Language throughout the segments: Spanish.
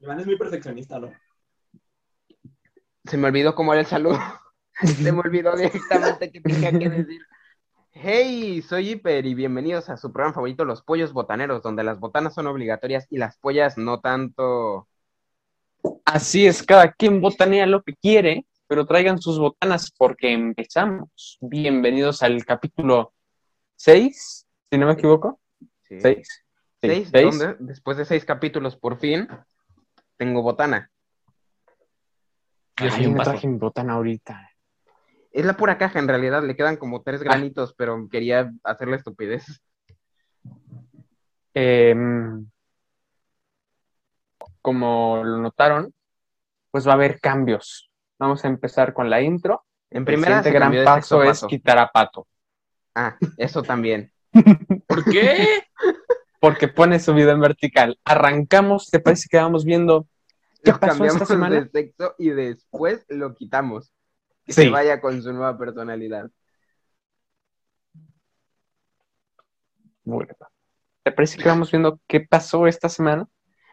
Iván es muy perfeccionista, ¿no? Se me olvidó cómo era el saludo. Se me olvidó directamente que tenía que decir. Hey, soy Hiper y bienvenidos a su programa favorito, Los Pollos Botaneros, donde las botanas son obligatorias y las pollas no tanto. Así es, cada quien botanea lo que quiere, pero traigan sus botanas porque empezamos. Bienvenidos al capítulo 6, si no me equivoco. Sí. 6. Seis, donde después de seis capítulos, por fin, tengo botana. Yo Hay un me traje mi botana ahorita. Es la pura caja, en realidad, le quedan como tres granitos, pero quería hacerle estupidez. Em, como lo notaron, pues va a haber cambios. Vamos a empezar con la intro. En El primera se gran paso es paso. quitar a Pato, Ah, eso también. ¿Por qué? porque pone su video en vertical. Arrancamos, ¿te parece que vamos viendo qué Lo pasó esta cambiamos semana? de sexo y después lo quitamos. Que Sí. se vaya con su nueva personalidad. Bueno, ¿te parece que vamos viendo qué pasó esta semana?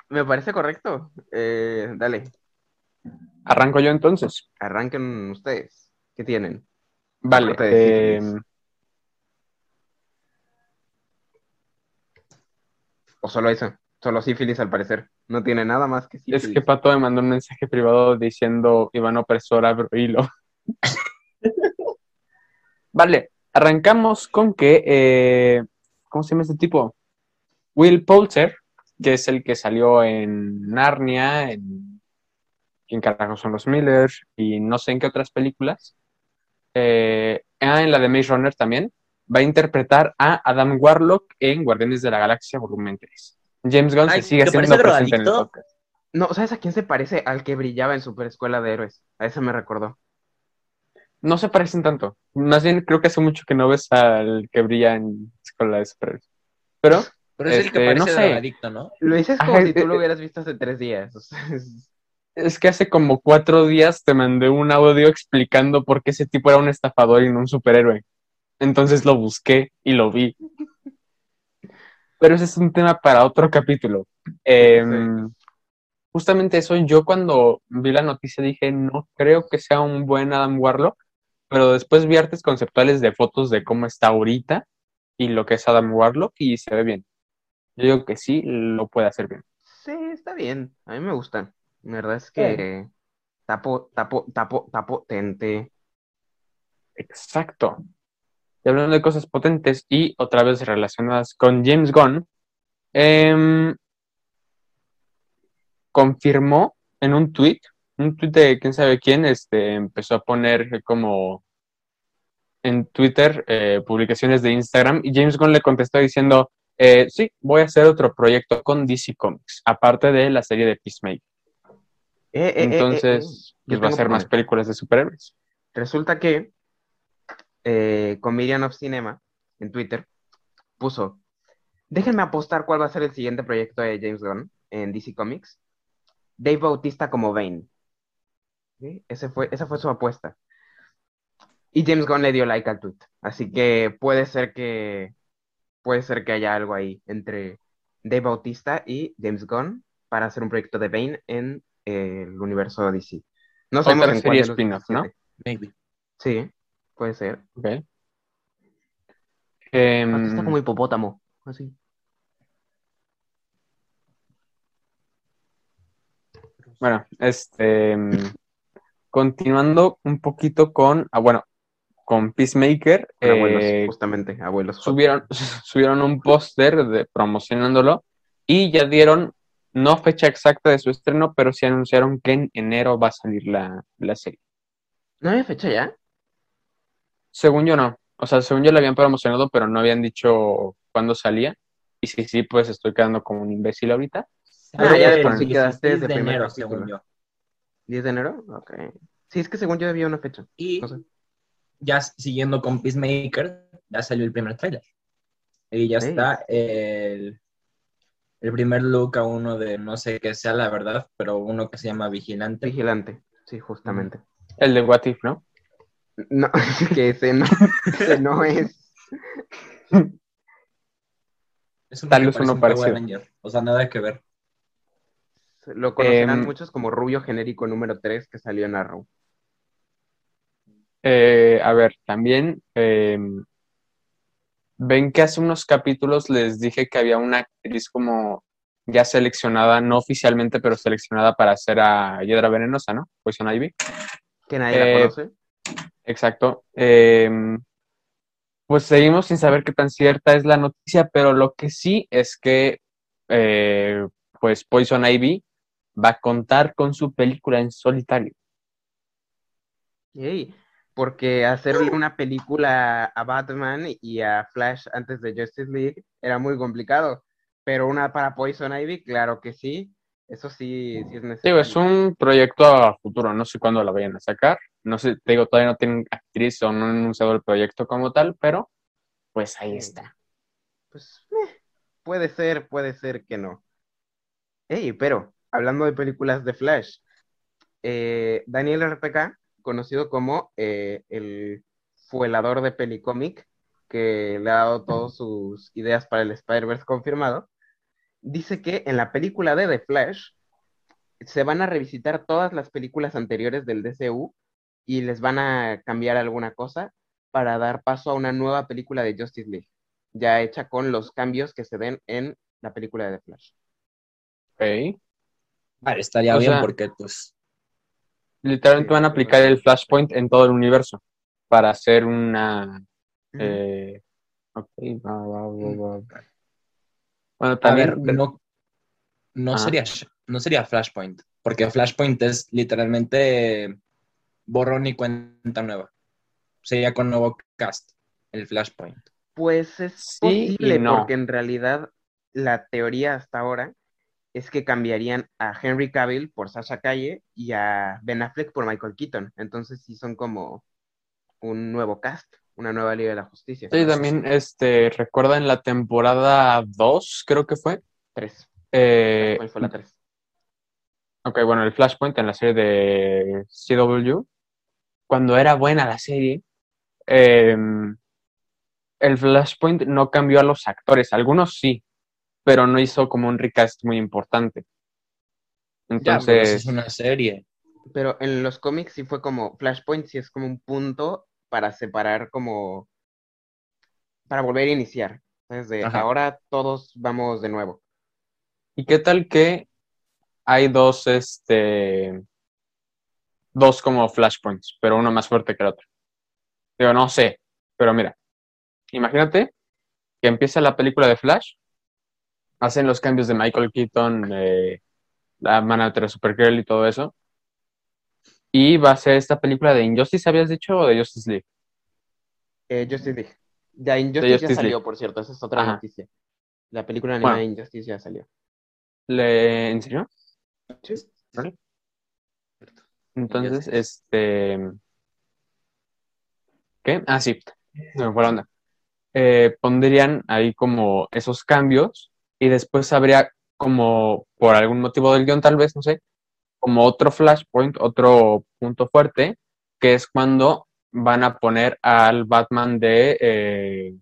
Me parece correcto. Eh, dale, Arranco yo entonces. arranquen ustedes. ¿Qué tienen? Vale. Sífilis. O solo eso. Solo sífilis al parecer. No tiene nada más que sífilis. es que Pato me mandó un mensaje privado diciendo Iván opresor, abro hilo. vale, arrancamos con que, eh, ¿cómo se llama este tipo? Will Poulter, que es el que salió en Narnia, en ¿Quién carajo son los Miller? Y no sé en qué otras películas. Eh, ah, en la de Maze Runner también. Va a interpretar a Adam Warlock en Guardianes de la Galaxia Volumen 3. James Gunn Ay, se sigue ¿te haciendo parece presente en el podcast. No, ¿sabes a quién se parece? Al que brillaba en Super Escuela de Héroes. A ese me recordó. No se parecen tanto. Más bien creo que hace mucho que no ves al que brilla en Escuela de Superhéroes. Pero Pero es el que Este, parece no sé. drogadicto, ¿no? Lo dices como Ajá, si tú lo hubieras visto hace tres días. O sea, es- es que hace como cuatro días te mandé un audio explicando por qué ese tipo era un estafador y no un superhéroe. Entonces lo busqué y lo vi. Pero ese es un tema para otro capítulo. Em, Justamente eso, yo cuando vi la noticia dije, no creo que sea un buen Adam Warlock, pero después vi artes conceptuales de fotos de cómo está ahorita y lo que es Adam Warlock y se ve bien. Yo digo que sí, lo puede hacer bien. Sí, está bien. A mí me gusta. La verdad es que tapo, tapo, tapo, tapo, tente. Exacto. Y hablando de cosas potentes y otra vez relacionadas con James Gunn, em, confirmó en un tweet, un tweet de quién sabe quién, este, empezó a poner como en Twitter eh, publicaciones de Instagram y James Gunn le contestó diciendo, eh, sí, voy a hacer otro proyecto con DC Comics, aparte de la serie de Peacemaker. Eh, eh. Entonces, pues va a hacer más películas de superhéroes. Resulta que Comedian of Cinema en Twitter puso, déjenme apostar cuál va a ser el siguiente proyecto de James Gunn en DC Comics. Dave Bautista como Bane. ¿Sí? Ese fue, esa fue su apuesta. Y James Gunn le dio like al tweet. Así que puede ser que puede ser que haya algo ahí entre Dave Bautista y James Gunn para hacer un proyecto de Bane en eh, el universo DC. No Otra sabemos en serie de los spin-off, ¿no? 17. Maybe. Sí, puede ser. Ok. Em, está como hipopótamo, así. Bueno, este, mm, continuando un poquito con, ah, bueno, con Peacemaker, abuelos, eh, justamente, abuelos. subieron, subieron un póster de, promocionándolo y ya dieron, no fecha exacta de su estreno, pero sí anunciaron que en enero va a salir la, la serie. ¿No había fecha ya? Según yo no, o sea, según yo la habían promocionado, pero no habían dicho cuándo salía. Y sí, sí, pues estoy quedando como un imbécil ahorita. Ah, Pero ya por sí 16 quedaste desde de primer enero, capítulo. según yo. ¿10 de enero? Ok. Sí, es que según yo había una fecha. Y No sé. Ya siguiendo con Peacemaker, ya salió el primer tráiler. Y ya está el, el primer look a uno de no sé qué sea la verdad, pero uno que se llama Vigilante. Vigilante. Sí, justamente. El de What If, ¿no? No, que ese no, ese no es. Es un Tal vez uno un parecido. Ranger, O sea, nada que ver. Lo conocerán Em, muchos como Rubio Genérico número 3 que salió en Arrow. Eh, a ver, también eh, ven que hace unos capítulos les dije que había una actriz como ya seleccionada, no oficialmente, pero seleccionada para hacer a Hiedra Venenosa, ¿no? Poison Ivy. Que nadie la Eh, conoce. Exacto. Eh, pues seguimos sin saber qué tan cierta es la noticia, pero lo que sí es que eh, pues Poison Ivy va a contar con su película en solitario. Ey, porque hacerle una película a Batman y a Flash antes de Justice League era muy complicado. Pero una para Poison Ivy, claro que sí. Eso sí, sí es Digo, necesario. es un proyecto a futuro, no sé cuándo la vayan a sacar. No sé, te digo, todavía no tienen actriz o no han anunciado el proyecto como tal, pero pues ahí está. Pues eh, puede ser, puede ser que no. Ey, pero hablando de películas de Flash, eh, Daniel RPK, conocido como eh, el fuelador de Pelicómic, que le ha dado todas sus ideas para el Spider-Verse confirmado, dice que en la película de The Flash se van a revisitar todas las películas anteriores del DCU y les van a cambiar alguna cosa para dar paso a una nueva película de Justice League, ya hecha con los cambios que se den en la película de The Flash. Ok. Vale, estaría O bien sea- porque, pues, Literalmente van a aplicar el Flashpoint en todo el universo para hacer una... eh, ok, va, va, va, va. Bueno, a también... ver, no, no, Ajá. sería, no sería Flashpoint, porque Flashpoint es literalmente borrón y cuenta nueva. Sería con nuevo cast, el Flashpoint. Pues es Sí posible, no. porque en realidad la teoría hasta ahora es que cambiarían a Henry Cavill por Sasha Calle y a Ben Affleck por Michael Keaton. Entonces sí son como un nuevo cast, una nueva Liga de la Justicia. Sí, también, este, recuerda en la temporada 2, creo que fue. Tres. eh, ¿Cuál fue la tres? Ok, bueno, el Flashpoint en la serie de CW, cuando era buena la serie, eh, el Flashpoint no cambió a los actores, algunos sí, pero no hizo como un recast muy importante. Ya, pero eso Entonces, es una serie. Pero en los cómics sí fue como Flashpoint, sí es como un punto para separar como para volver a iniciar. Desde Ajá. ahora todos vamos de nuevo. ¿y qué tal que hay dos, este, dos como Flashpoints, pero uno más fuerte que el otro? Digo, no sé, pero mira, imagínate que empieza la película de Flash, hacen los cambios de Michael Keaton, eh, la mano de Supergirl y todo eso, y va a ser esta película de Injustice, ¿habías dicho? ¿O de Justice League? Eh, Justice League. Ya Injustice Justice ya salió, League. por cierto, esa es otra Ajá. noticia. La película animada Bueno. de Injustice ya salió. ¿Le... ¿En serio? Sí. Vale. Entonces, este... ¿Qué? Ah, sí, se me fue la onda. Eh, pondrían ahí como esos cambios y después habría como, por algún motivo del guion tal vez, no sé, como otro flashpoint, otro punto fuerte, que es cuando van a poner al Batman de eh,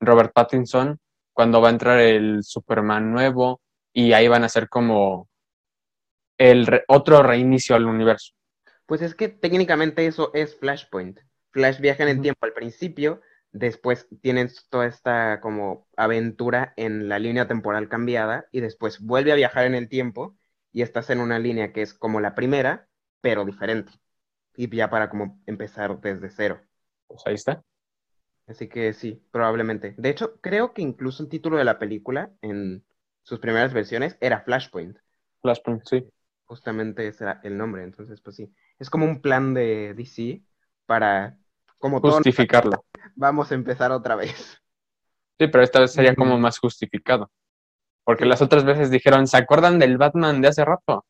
Robert Pattinson, cuando va a entrar el Superman nuevo y ahí van a hacer como el re- otro reinicio al universo. Pues es que técnicamente eso es Flashpoint. Flash viaja en el tiempo al principio, después tienen toda esta como aventura en la línea temporal cambiada y después vuelve a viajar en el tiempo y estás en una línea que es como la primera, pero diferente. Y ya para como empezar desde cero. Pues ahí está. Así que sí, probablemente. De hecho, creo que incluso el título de la película en sus primeras versiones era Flashpoint. Flashpoint, sí. Justamente ese era el nombre. Entonces, pues sí. Es como un plan de DC para, como todo, Justificarlo. Vamos a empezar otra vez. Sí, pero esta vez sería como más justificado. Porque las otras veces dijeron, ¿se acuerdan del Batman de hace rato?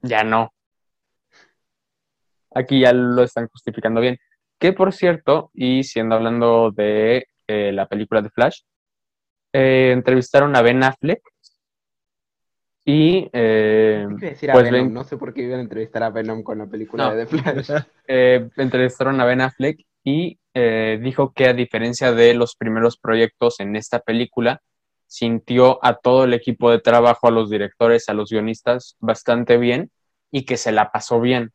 Ya no. Aquí ya lo están justificando bien. Que por cierto, y siendo hablando de eh, la película de Flash, eh, entrevistaron a Ben Affleck Y eh, decir a pues Venom, ven- no sé por qué iban a entrevistar a Venom con la película No. de The Flash. eh, entrevistaron a Ben Affleck y eh, dijo que a diferencia de los primeros proyectos en esta película, sintió a todo el equipo de trabajo, a los directores, a los guionistas bastante bien y que se la pasó bien.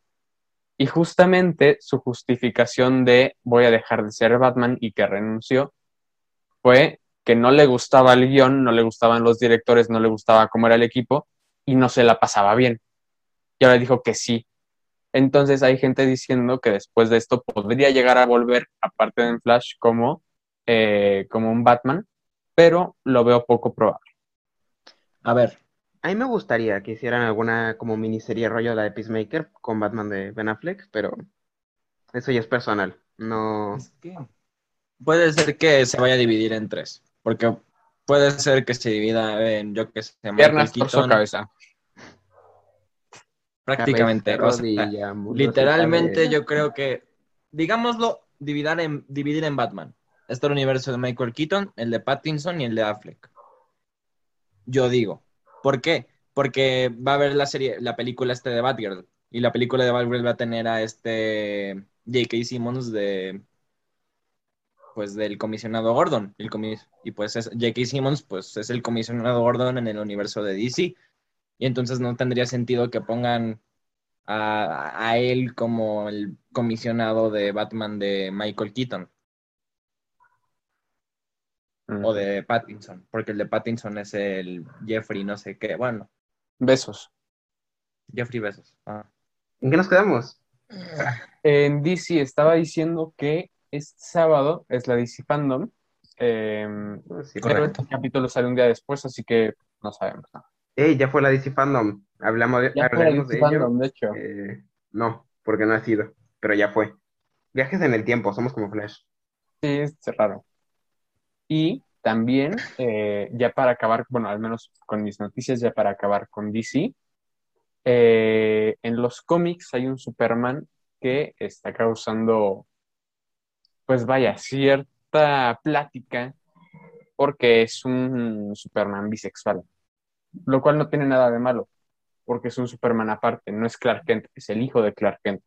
Y justamente su justificación de voy a dejar de ser Batman y que renunció fue que no le gustaba el guion, no le gustaban los directores, no le gustaba cómo era el equipo y no se la pasaba bien. Y ahora dijo que sí. Entonces hay gente diciendo que después de esto podría llegar a volver, aparte de en Flash, como, eh, como un Batman, pero lo veo poco probable. A ver, A mí me gustaría que hicieran alguna como miniserie rollo la de Peacemaker con Batman de Ben Affleck, pero eso ya es personal. No. es que puede ser que se vaya a dividir en tres, porque puede ser que se divida en, yo que sé, Michael Piernas, torso, Keaton, cabeza. Prácticamente. o sea, literalmente yo creo que, digámoslo, dividir en, dividir en Batman. Está el universo de Michael Keaton, el de Pattinson y el de Affleck. Yo digo. ¿Por qué? Porque va a haber la serie, la película este de Batgirl. Y la película de Batgirl va a tener a este J.K. Simmons de pues del comisionado Gordon. El comis- y pues es, J.K. Simmons pues es el comisionado Gordon en el universo de DC. Y entonces no tendría sentido que pongan a, a él como el comisionado de Batman de Michael Keaton o de Pattinson, porque el de Pattinson es el Jeffrey no sé qué, bueno, Besos. Jeffrey Besos. Ah. ¿En qué nos quedamos? En DC estaba diciendo que este sábado es la DC Fandom. eh, Sí, pero este capítulo sale un día después, así que no sabemos. nada. Ey, ya fue la DC Fandom. Hablamos de, Ya fue la DC de ello. Fandom, de hecho. Eh, no, porque no ha sido, pero ya fue. Viajes en el tiempo, somos como Flash. Sí, es raro. Y también, eh, ya para acabar, bueno, al menos con mis noticias, ya para acabar con DC, eh, en los cómics hay un Superman que está causando, pues vaya, cierta plática porque es un Superman bisexual, lo cual no tiene nada de malo, porque es un Superman aparte, no es Clark Kent, es el hijo de Clark Kent.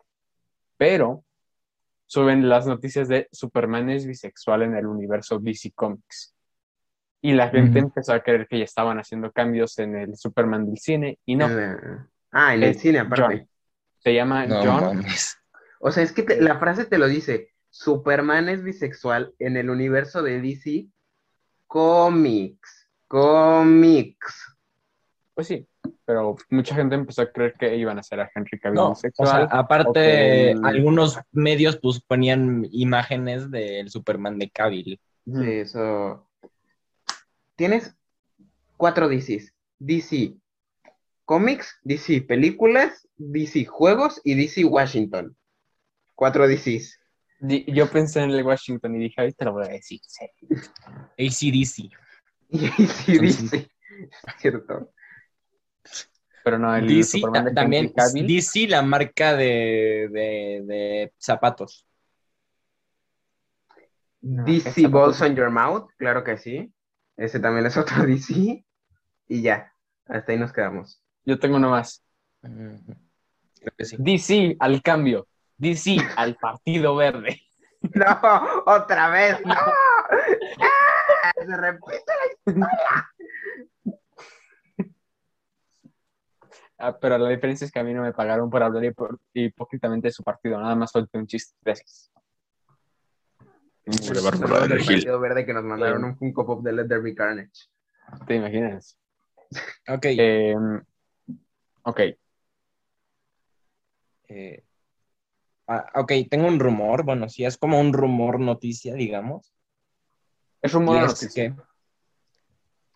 Pero suben las noticias de Superman es bisexual en el universo DC Comics. Y la gente empezó a creer que ya estaban haciendo cambios en el Superman del cine y no, la- Ah, en el Es cine aparte. John. se llama No John. mames. O sea, es que te- la frase te lo dice. Superman es bisexual en el universo de DC Comics. Comics. Pues sí, pero mucha gente empezó a creer que iban a hacer a Henry Cavill No, o sea, aparte, algunos medios pues ponían imágenes del Superman de Cavill. Sí, eso. Tienes cuatro DCs. DC Comics, DC Películas, DC Juegos y DC Washington. Cuatro DCs. Yo pensé en el Washington y dije, ahorita lo voy a decir. sí. ACDC. Y DC Son DC. Cierto. Pero no, el DC, Superman de ta- también, Henry. DC, la marca de, de, de zapatos. No, DC Balls on Your Mouth, claro que sí. Ese también es otro DC. Y ya, hasta ahí nos quedamos. Yo tengo uno más. Creo que sí. DC al cambio. DC al Partido Verde. No, otra vez, no. ¡Ah! Se repite la Ah, pero la diferencia es que a mí no me pagaron por hablar hipó- hipócritamente de su partido. Nada más solté un chiste. Gracias. historia del Partido Verde que nos mandaron un Funko Pop de Let There Be Carnage. ¿Te imaginas? Ok. Eh, ok. eh, ah, ok, tengo un rumor. Bueno, sí, es como un rumor noticia, digamos. Es rumor noticia. que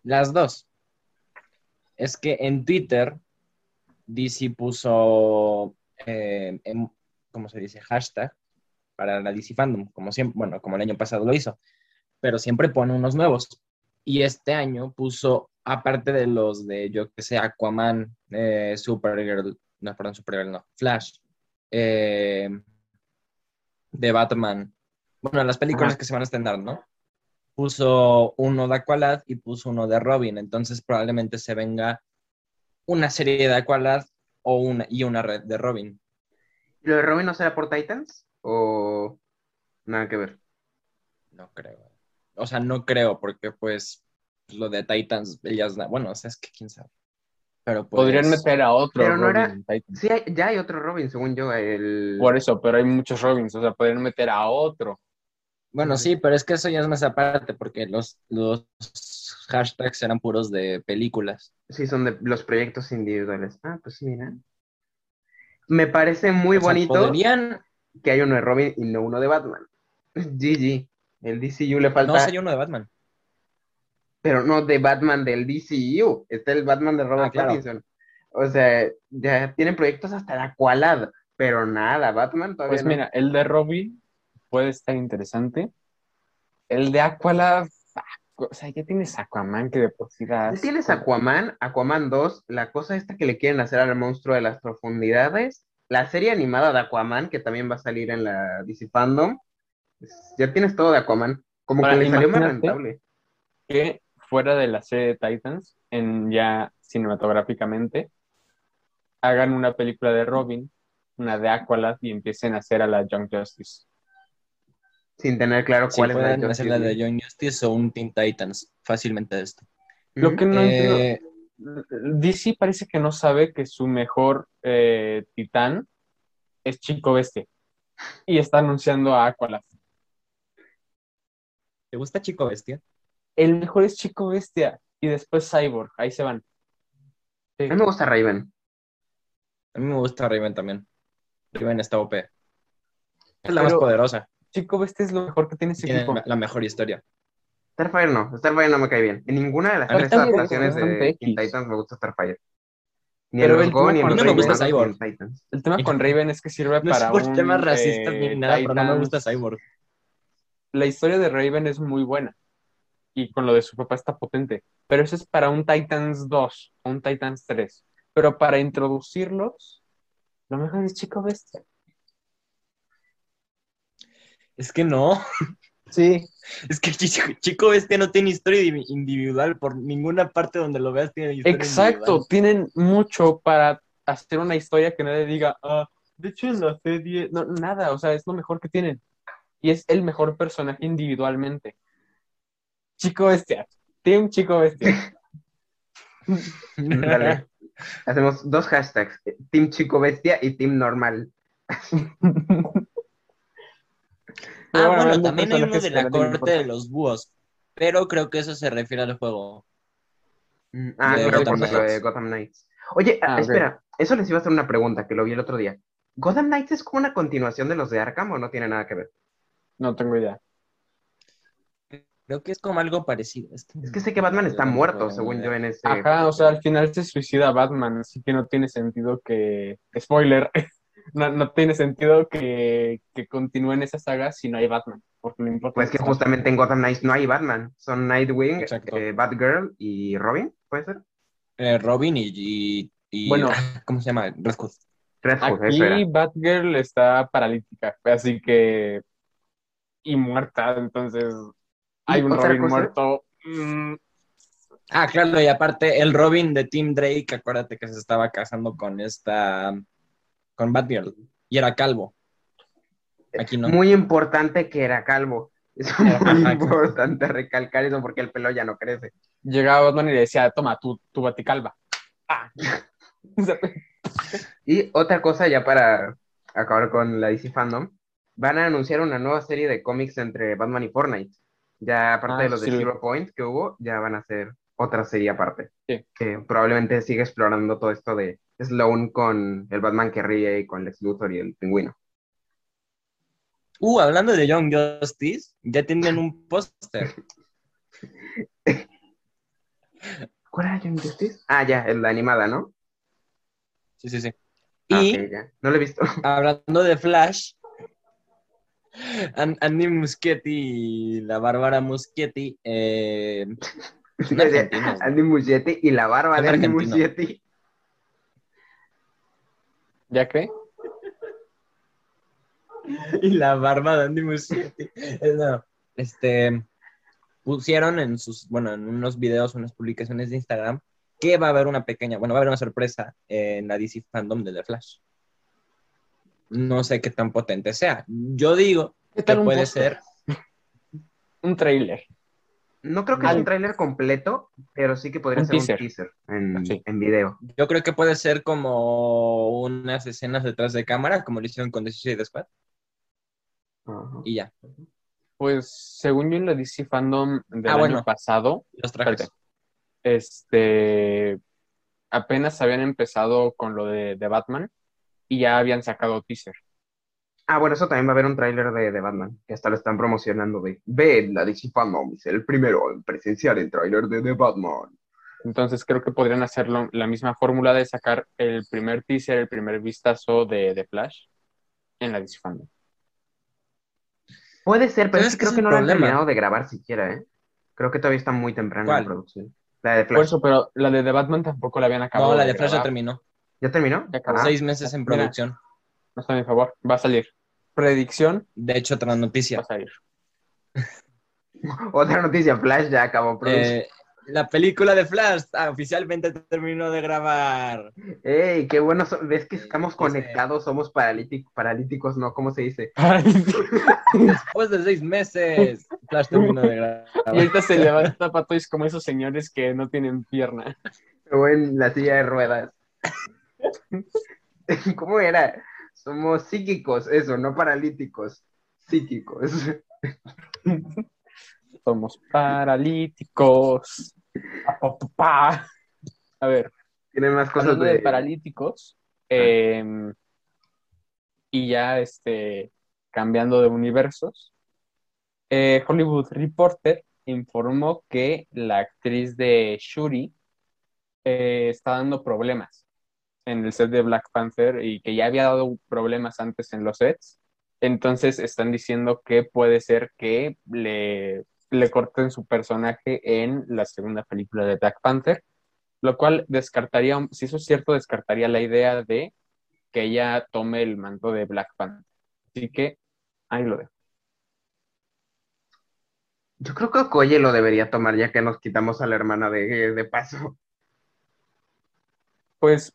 las dos. Es que en Twitter DC puso, eh, en- ¿cómo se dice? Hashtag para la DC Fandom, como siempre, bueno, como el año pasado lo hizo, pero siempre pone unos nuevos. Y este año puso, aparte de los de, yo que sé, Aquaman, eh, Supergirl, no, perdón, Supergirl, no, Flash, eh, de Batman, bueno, las películas Ajá. que se van a estrenar, ¿no? puso uno de Aqualad y puso uno de Robin. Entonces probablemente se venga una serie de Aqualad o una, y una red de Robin. ¿Lo de Robin no será por Titans? ¿O nada que ver? No creo. O sea, no creo, porque pues lo de Titans, ellas, bueno, o sea, es que quién sabe. Pero pues, Podrían meter a otro Pero no Robin era-. Sí, hay- ya hay otro Robin, según yo. El... Por eso, pero hay muchos Robins, o sea, podrían meter a otro. Bueno, sí, pero es que eso ya es más aparte, porque los, los hashtags eran puros de películas. Sí, son de los proyectos individuales. Ah, pues mira. Me parece muy O sea, bonito podrían, que haya uno de Robin y no uno de Batman. GG. El DCU le falta, no sería uno de Batman. pero no de Batman del DCU. Está el Batman de Robert Ah, claro. Pattinson. O sea, ya tienen proyectos hasta la Aqualad, pero nada, Batman todavía Pues no. mira, el de Robin puede estar interesante. El de Aqualad, ah, o sea, ya tienes Aquaman que de por sí da Ya Tienes. Aquaman, Aquaman 2, la cosa esta que le quieren hacer al monstruo de las profundidades, la serie animada de Aquaman, que también va a salir en la DC Fandom. Ya tienes todo de Aquaman. Como Ahora, que le salió más rentable. que fuera de la serie de Titans, en ya cinematográficamente, hagan una película de Robin, una de Aqualad y empiecen a hacer a la Young Justice. Sin tener claro Si cuál es la pueden de hacer Justice la de League. Young Justice o un Teen Titans, fácilmente esto. Lo que no entiendo, Eh, DC parece que no sabe que su mejor eh, titán es Chico Bestia y está anunciando a Aqualad. ¿Te gusta Chico Bestia? El mejor es Chico Bestia y después Cyborg, ahí se van. Sí. A mí me gusta Raven. A mí me gusta Raven también. Raven está OP. Es la más poderosa. Chico Bestia es lo mejor que tiene ese Tiene equipo. la mejor historia. Starfire no, Starfire no me cae bien. En ninguna de las tres adaptaciones es de Teen. Titans me gusta Starfire. Ni Pero el Go, tema ni mí no me gusta Cyborg. El tema con Raven es que sirve No es para por un temas eh, racistas ni nada, pero no me gusta. Cyborg. La historia de Raven es muy buena y con lo de su papá está potente, pero eso es para un Titans 2 o un Titans 3. Pero para introducirlos, lo mejor es Chico Bestia. Es que no. Sí. Es que Chico, Chico Bestia no tiene historia indivi- individual. Por ninguna parte donde lo veas tiene historia Exacto, individual. tienen mucho para hacer una historia que nadie diga, ah, de hecho en la serie, no, nada, o sea, es lo mejor que tienen. Y es el mejor personaje individualmente. Chico Bestia, Team Chico Bestia. Dale. Hacemos dos hashtags, Team Chico Bestia y Team Normal. Ah, bueno, también hay uno de que la corte de los búhos. Pero creo que eso se refiere al juego. Mm, Ah, De creo por lo de Knights. Gotham Knights. Oye, ah, espera, eso les iba a hacer una pregunta que lo vi el otro día. ¿Gotham Knights es como una continuación de los de Arkham o no tiene nada que ver? No tengo idea. Creo que es como algo parecido. Es que, Es que sé que Batman está No muerto, según idea. yo, en ese. Ajá, o sea, al final se suicida Batman, así que no tiene sentido que. Spoiler. No, no tiene sentido que, que continúen esa saga si no hay Batman. Porque lo importante Pues que justamente en Gotham Knights no hay Batman. Son Nightwing, eh, Batgirl y Robin, ¿puede ser? eh, Robin y, y, y- Bueno. ah, ¿cómo se llama? Red Hood. Red Hood, eso era. Aquí Batgirl está paralítica, así que. Y muerta, entonces. Hay un Robin cosa? muerto. Mm, Ah, claro, y aparte el Robin de Tim Drake, acuérdate que se estaba casando con esta, con Batgirl, y era calvo. Aquí no. Muy importante que era calvo. Es muy Ajá, importante recalcar eso porque el pelo ya no crece. Llegaba Batman y le decía: Toma, tu, tu baticalva. Ah. Y otra cosa ya para acabar con la DC Fandom, van a anunciar una nueva serie de cómics entre Batman y Fortnite. Ya aparte Ah, de los de. Zero Point que hubo, ya van a hacer otra serie aparte. Sí. Que probablemente siga explorando todo esto de Sloan con el Batman que ríe y con Lex Luthor y el pingüino. Uh, hablando de Young Justice, ya tienen un póster. ¿Cuál era Young Justice? Ah, ya, la animada, ¿no? Sí, sí, sí. Ah, Y ya. No lo he visto. hablando de Flash, An- Andy Muschietti y la Bárbara Muschietti, eh. Andy Muschietti y la barba Son de Andy. Muschietti. ¿Ya qué? y la barba de Andy Muschietti. Eh, no, Este, pusieron en sus, bueno, en unos videos, unas publicaciones de Instagram, que va a haber una pequeña, bueno, va a haber una sorpresa en la DC Fandom de The Flash. No sé qué tan potente sea. Yo digo ¿Qué que puede ser, Un trailer. No creo que Al- sea un tráiler completo, pero sí que podría Un ser teaser. un teaser en, Sí. en video. yo creo que puede ser como unas escenas detrás de cámara, como lo hicieron con The Suicide Squad, y ya. Pues según yo en la DC Fandom del Ah, año bueno. pasado, Los trajes. Este, apenas habían empezado con lo de, de Batman y ya habían sacado teaser. Ah, bueno, eso también va a haber un tráiler de, de Batman, que hasta lo están promocionando de, ve, la DC Fandom es el primero en presenciar el tráiler de The Batman. Entonces creo que podrían hacerlo la misma fórmula de sacar el primer teaser, el primer vistazo de, de Flash en la DC Fandom. Puede ser, pero es que creo es que no lo han terminado de grabar siquiera, ¿eh? Creo que todavía está muy temprano ¿Cuál? en producción. La de Por Flash. eso, pero la de The Batman tampoco la habían acabado. No, la de Flash ya terminó. ¿Ya terminó? Ya acabó. Ah, Seis meses en mira. No está a mi favor. Va a salir. Predicción, De hecho, otra va noticia. a salir. Otra noticia, Flash ya acabó. Eh, la película de Flash ah, oficialmente terminó de grabar. ¡Ey, qué bueno! so- ¿Ves que estamos Dice- conectados? Somos paralíticos, paralíticos, ¿no? ¿Cómo se dice? Después de seis meses, Flash terminó de grabar. y ahorita se levanta Patois como esos señores que no tienen pierna. O en la silla de ruedas. ¿Cómo era? Somos psíquicos, eso, no paralíticos. Psíquicos. Somos paralíticos. Pa, pa, pa, pa. A ver, Tienen más cosas de... de paralíticos, eh, y ya este, cambiando de universos, eh, Hollywood Reporter informó que la actriz de Shuri eh, está dando problemas en el set de Black Panther y que ya había dado problemas antes en los sets. Entonces están diciendo que puede ser que le, le corten su personaje en la segunda película de Black Panther, lo cual descartaría, si eso es cierto, descartaría la idea de que ella tome el manto de Black Panther. Así que ahí lo dejo. Yo creo que Okoye lo debería tomar ya que nos quitamos a la hermana de, de paso. Pues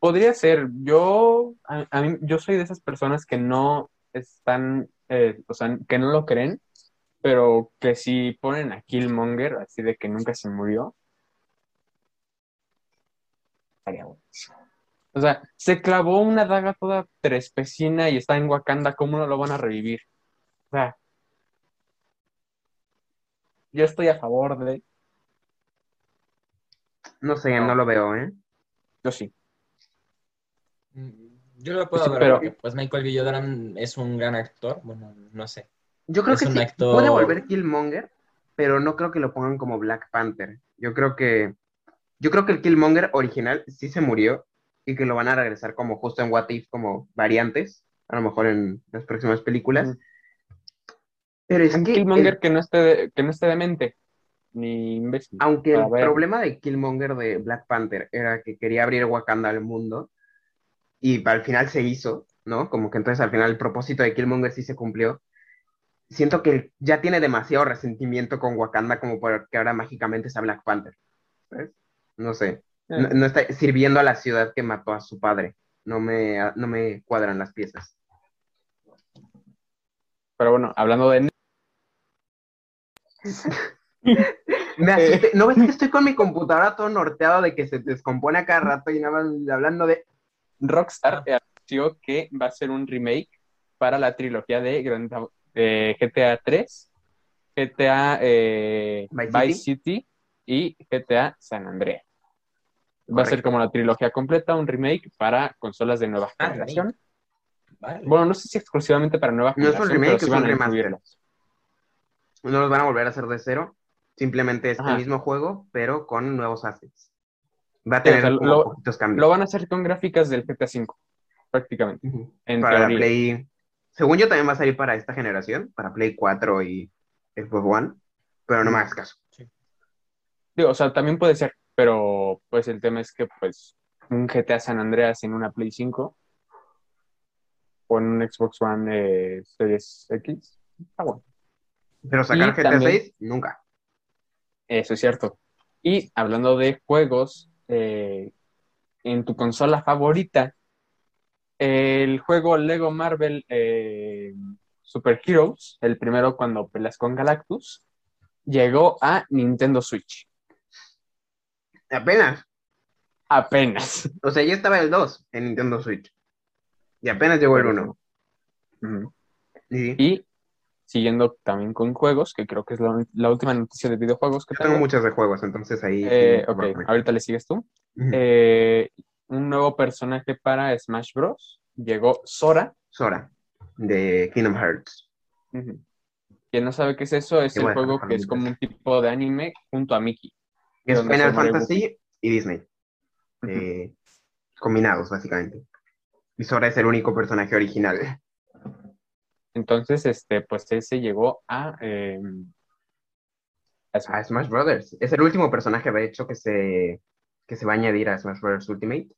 podría ser. Yo, a, a mí, yo soy de esas personas que no están, eh, o sea, que no lo creen, pero que si ponen a Killmonger, así de que nunca se murió, estaría bueno. O sea, se clavó una daga toda trespecina y está en Wakanda, ¿cómo no lo van a revivir? O sea, yo estoy a favor de, No sé, No. no lo veo, ¿eh? Yo sí. Yo lo puedo Sí, ver pero- porque pues Michael B. Jordan es un gran actor. Bueno, no sé. Yo creo Es que un sí actor- puede volver Killmonger, pero no creo que lo pongan como Black Panther. Yo creo que yo creo que el Killmonger original sí se murió y que lo van a regresar como justo en What If como variantes, a lo mejor en las próximas películas. Mm. Pero es Un que Killmonger el- que no esté de- que no esté demente, ni imbécil. aunque el problema de Killmonger de Black Panther era que quería abrir Wakanda al mundo y al final se hizo, ¿no? Como que entonces al final el propósito de Killmonger sí se cumplió. Siento que ya tiene demasiado resentimiento con Wakanda como para que ahora mágicamente sea Black Panther. No sé. No, no está sirviendo a la ciudad que mató a su padre. No me, no me cuadran las piezas. Pero bueno, hablando de Me asusté. ¿No ves que estoy con mi computadora todo norteado de que se descompone a cada rato y nada más hablando de... Rockstar, anunció que va a ser un remake para la trilogía de Grand eh, GTA 3, GTA eh, Vice City? y GTA San Andreas. Va a ser como la trilogía completa, un remake para consolas de nueva Ah, generación. Vale. Bueno, no sé si exclusivamente para nueva No es un generación, remake, pero sí es van un a remaster. No los van a volver a hacer de cero. Simplemente este Ajá. mismo juego, pero con nuevos assets. Va a Sí, o tener sea, como lo- poquitos cambios. Lo van a hacer con gráficas del GTA V, prácticamente. En para la teoría. Play. Según yo, también va a salir para esta generación, para Play 4 y Xbox One. Pero no me hagas caso. Digo, o sea, también puede ser, pero pues el tema es que pues un GTA San Andreas en una Play 5 o en un Xbox One eh, Series X, está bueno. Pero sacar Y GTA también- 6, nunca. Eso es cierto. Y hablando de juegos eh, en tu consola favorita el juego Lego Marvel eh, Super Heroes, el primero cuando peleas con Galactus, llegó a Nintendo Switch. Apenas. Apenas. O sea, ya estaba el 2 en Nintendo Switch. Y apenas llegó el 1. Ujú. Y Y siguiendo también con juegos, que creo que es la, la última noticia de videojuegos que yo tengo tengo. muchas de juegos, entonces ahí. Eh, ok, ahorita le sigues tú. Eh, un nuevo personaje para Smash Bros. Llegó Sora. Sora, de Kingdom Hearts. Quien no sabe qué es eso, es el bueno, juego que es como un tipo de anime junto a Mickey. Es Final Fantasy y Disney. Eh, combinados, básicamente. Y Sora es el único personaje original. Entonces, este, pues ese llegó a, eh, a Smash. A Smash Brothers. Es el último personaje, de hecho, que se, que se va a añadir a Smash Brothers Ultimate.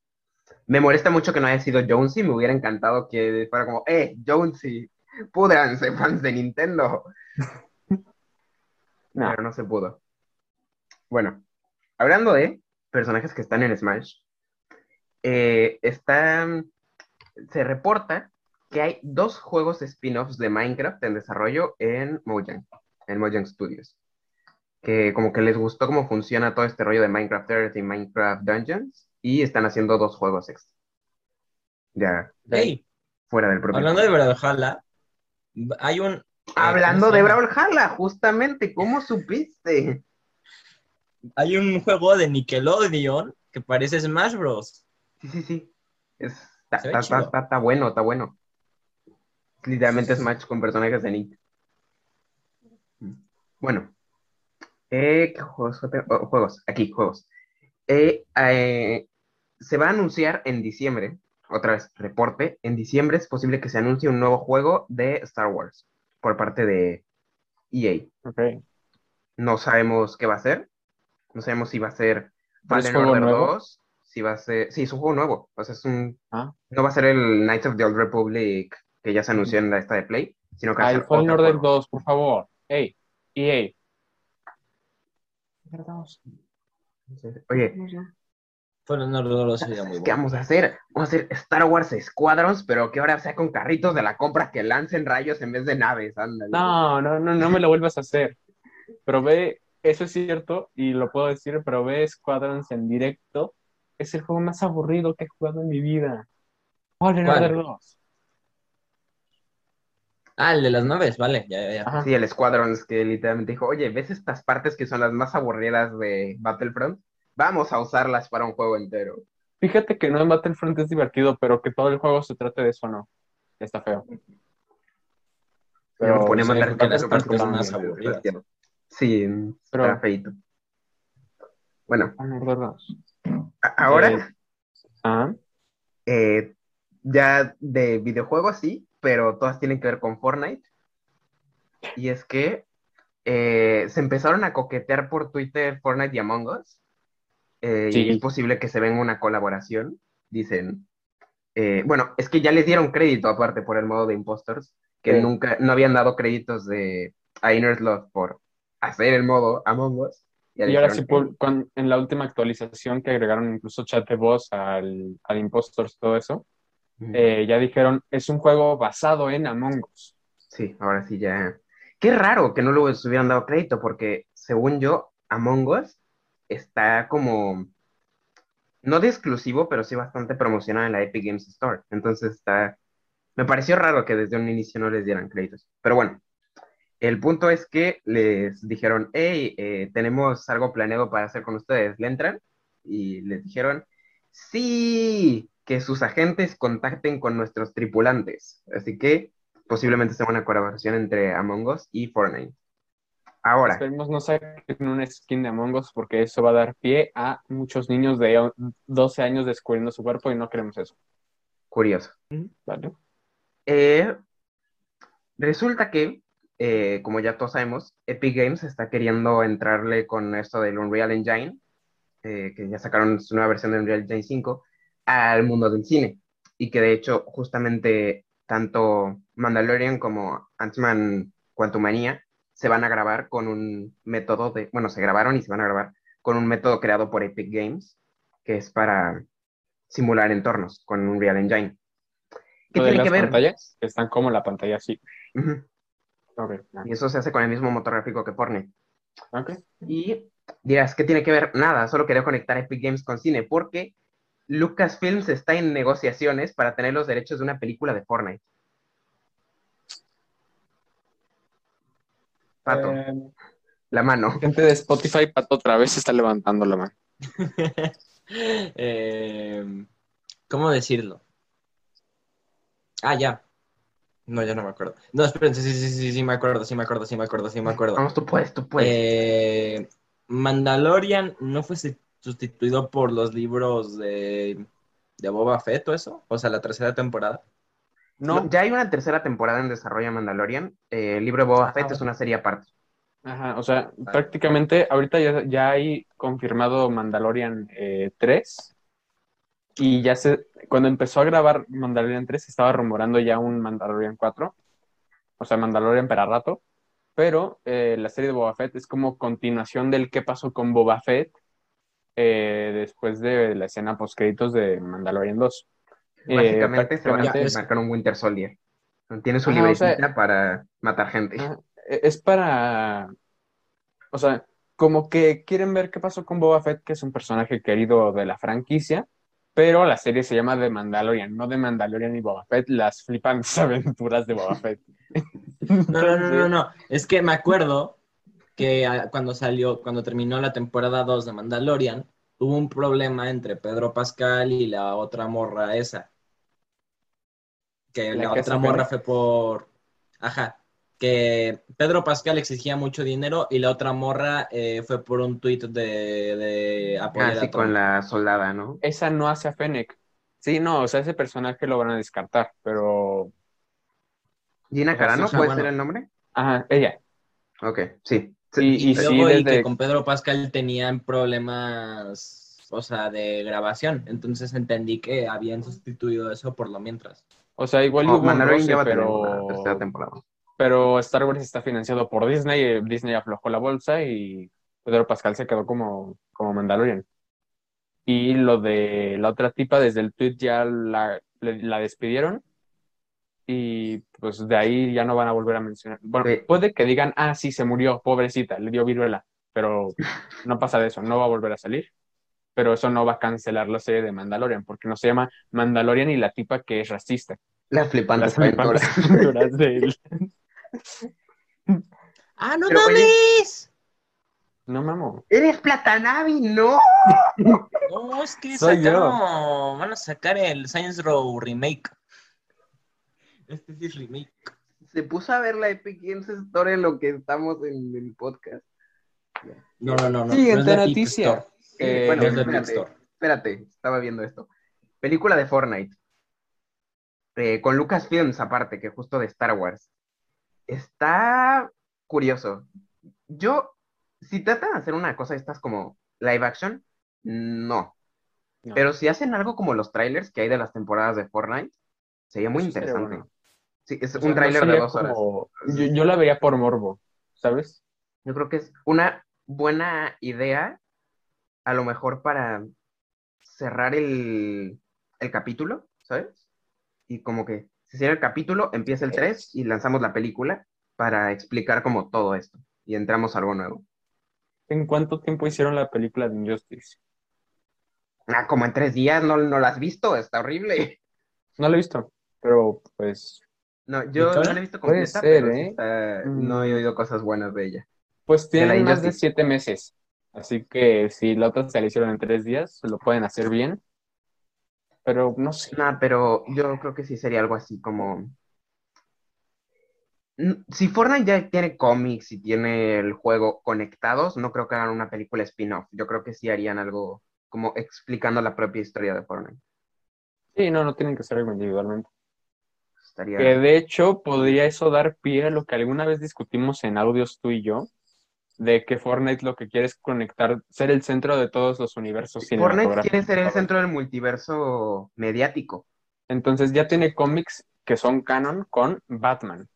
Me molesta mucho que no haya sido Jonesy. Me hubiera encantado que fuera como, ¡eh, Jonesy! ¡Púdranse, fans de Nintendo! No. Pero no se pudo. Bueno, hablando de personajes que están en Smash, eh, está, se reporta que hay dos juegos spin-offs de Minecraft en desarrollo en Mojang, en Mojang Studios. Que como que les gustó cómo funciona todo este rollo de Minecraft Earth y Minecraft Dungeons y están haciendo dos juegos extra. Ya, Hey, fuera del propio. hablando de Brawlhalla, hay un. eh, Hablando ¿cómo se de? Brawlhalla, justamente, ¿cómo supiste? Hay un juego de Nickelodeon que parece Smash Bros. Sí, sí, sí. Está bueno, está bueno. Literalmente Smash con personajes de Nick. Bueno. Eh, ¿qué juegos? Oh, juegos, aquí, juegos. Eh, eh, se va a anunciar en diciembre, otra vez, reporte, en diciembre es posible que se anuncie un nuevo juego de Star Wars por parte de EA. Ok. No sabemos qué va a ser. No sabemos si va a ser ¿Pero es Fallen Order nuevo? 2, si va a ser... Sí, es un juego nuevo. O sea, es un... Ah. No va a ser el Knights of the Old Republic que ya se anunció en la esta de Play, sino que va a ser el Fallen Order juego. 2, por favor. Ey, EA. Oye, no, no, no sería muy ¿qué bueno. vamos a hacer? Vamos a hacer Star Wars Squadrons, pero que ahora sea con carritos de la compra que lancen rayos en vez de naves. ándale. No, no, no, no me lo vuelvas a hacer. Pero ve, eso es cierto y lo puedo decir, pero ve Squadrons en directo. Es el juego más aburrido que he jugado en mi vida. Fallen. Order 2. Ah, el de las naves, vale, ya, ya, ya. Ajá. Sí, el Squadrons que literalmente dijo, oye, ¿ves estas partes que son las más aburridas de Battlefront? Vamos a usarlas para un juego entero. Fíjate que no en Battlefront es divertido, pero que todo el juego se trate de eso no. Está feo. Pero porque las partes son más aburridas. Sí, Pero- está feito. Bueno, Fallen Order 2. a- ahora Eh, Ah, eh, ya de videojuegos sí, pero todas tienen que ver con Fortnite. Y es que eh, se empezaron a coquetear por Twitter Fortnite y Among Us. Eh, Sí. Y es posible que se venga una colaboración, dicen. Eh, bueno, es que ya les dieron crédito aparte por el modo de Impostors, que Sí. nunca, no habían dado créditos de, a Inner Sloth por hacer el modo Among Us. Ya y ahora sí, por- con- en la última actualización que agregaron incluso chat de voz al, al Impostors, todo eso, Eh, ya dijeron, es un juego basado en Among Us. Sí, ahora sí ya. Qué raro que no les hubieran dado crédito, porque según yo, Among Us está como. No de exclusivo, pero sí bastante promocionado en la Epic Games Store. Entonces está. Me pareció raro que desde un inicio no les dieran créditos. Pero bueno, el punto es que les dijeron: Hey, eh, tenemos algo planeado para hacer con ustedes. ¿Le entran? Y les dijeron: Sí, que sus agentes contacten con nuestros tripulantes. Así que posiblemente sea una colaboración entre Among Us y Fortnite. Ahora, Esperemos no saquen una skin de Among Us porque eso va a dar pie a muchos niños de 12 años descubriendo su cuerpo y no queremos eso. curioso. ¿vale? Eh, resulta que, eh, como ya todos sabemos, Epic Games está queriendo entrarle con esto del Unreal Engine, eh, que ya sacaron su nueva versión de Unreal Engine 5, al mundo del cine. Y que de hecho, justamente tanto Mandalorian como Ant-Man Quantumania se van a grabar con un método de, bueno, se grabaron y se van a grabar con un método creado por Epic Games, que es para simular entornos con un Real Engine. ¿Qué tiene las que ver? pantallas, están como la pantalla así. Ujú. Ok, ah, Y eso se hace con el mismo motor gráfico que ok. Y dirás, ¿qué tiene que ver? Nada, solo quería conectar Epic Games con cine, porque Lucasfilms está en negociaciones para tener los derechos de una película de Fortnite. Pato, Eh, la mano. gente de Spotify, Pato otra vez está levantando la mano. Eh, ¿Cómo decirlo? Ah, ya. No, ya no me acuerdo. No, espérense, sí, sí, sí, sí, me acuerdo, sí me acuerdo, sí me acuerdo, sí me acuerdo. Vamos, tú puedes, tú puedes. Eh, Mandalorian no fue su- sustituido por los libros de, de Boba Fett o eso, o sea, la tercera temporada. No, Ya hay una tercera temporada en desarrollo de Mandalorian. Eh, el libro de Boba Fett es una serie aparte. Ajá, o sea, prácticamente ahorita ya, ya hay confirmado Mandalorian eh, 3 y ya se, cuando empezó a grabar Mandalorian 3 se estaba rumorando ya un Mandalorian 4, o sea, Mandalorian para rato, pero eh, la serie de Boba Fett es como continuación del qué pasó con Boba Fett eh, después de la escena post créditos de Mandalorian 2. Eh, Básicamente se van a marcar un Winter Soldier. Tiene su o libretita sea- para matar gente. E- Es para, o sea, como que quieren ver qué pasó con Boba Fett, que es un personaje querido de la franquicia, pero la serie se llama The Mandalorian, no de Mandalorian y Boba Fett, las flipantes aventuras de Boba Fett. No, no, no, no, no. Es que me acuerdo que ah, cuando salió, cuando terminó la temporada 2 de Mandalorian, hubo un problema entre Pedro Pascal y la otra morra esa. Que ¿La la, que otra morra fue por... Ajá. Que Pedro Pascal exigía mucho dinero y la otra morra eh, fue por un tuit de, de apoyar Así a Trump. con la soldada, ¿no? Esa no hace a Fennec. Sí, no, o sea, ese personaje lo van a descartar, pero, Gina Carano, ¿puede bueno. ser el nombre? ajá, ella. Ok, sí. Y- y Luego, sí, y desde- que con Pedro Pascal tenían problemas, o sea, de grabación. Entonces entendí que habían sustituido eso por lo mientras. O sea, igual y Oh, hubo un Mandalorian roce, ya va a tener pero... una temporada. pero Star Wars está financiado por Disney, eh, Disney aflojó la bolsa y Pedro Pascal se quedó como, como Mandalorian. Y lo de la otra tipa, desde el tweet ya la, la despidieron y pues de ahí ya no van a volver a mencionar. Bueno, Sí. puede que digan, ah, sí, se murió, pobrecita, le dio viruela, pero no pasa de eso, no va a volver a salir. Pero eso no va a cancelar la serie de Mandalorian, porque no se llama Mandalorian y la tipa que es racista. Las flipantes Las flipantes aventuras. aventuras de él. ¡Ah, no Pero, oye- mames! No mamo. ¡Eres Platanavi! ¡No! No, es que Soy yo. sacaron, van a sacar el Science Row remake. Este sí es remake. Se puso a ver la Epic Games Store en lo que estamos en el podcast. No, no, no, no. Siguiente no noticia. Store, Eh, bueno, espérate, Store. espérate, estaba viendo esto. Película de Fortnite. Eh, con Lucasfilms aparte, que justo de Star Wars. Está curioso. Yo, si tratan de hacer una cosa de estas como live action, no. No. Pero si hacen algo como los trailers que hay de las temporadas de Fortnite, sería muy Eso sería interesante. bueno. Sí, es O sea, un no tráiler de dos horas. yo la vería por morbo, ¿sabes? Yo creo que es una buena idea, a lo mejor para cerrar el, el capítulo, ¿sabes? Y como que se cierra el capítulo, empieza el 3 y lanzamos la película para explicar como todo esto y entramos a algo nuevo. ¿En cuánto tiempo hicieron la película de Injustice? Ah, como en tres días, ¿no, no la has visto? Está horrible. No la he visto, pero pues, No, yo no la he visto Puede completa, ser, pero sí ¿eh? está- Mm. no he oído cosas buenas de ella. pues tienen más de siete meses. Así que si la otra se la hicieron en tres días, se lo pueden hacer bien. Pero no sé. No, pero yo creo que sí sería algo así como. Si Fortnite ya tiene cómics y tiene el juego conectados, no creo que hagan una película spin-off. Yo creo que sí harían algo como explicando la propia historia de Fortnite. Sí, no, no tienen que ser algo individualmente. Estaría. Que de hecho podría eso dar pie a lo que alguna vez discutimos en audios tú y yo, de que Fortnite lo que quiere es conectar, ser el centro de todos los universos Fortnite quiere ser el centro del multiverso mediático. Entonces ya tiene cómics que son canon con Batman.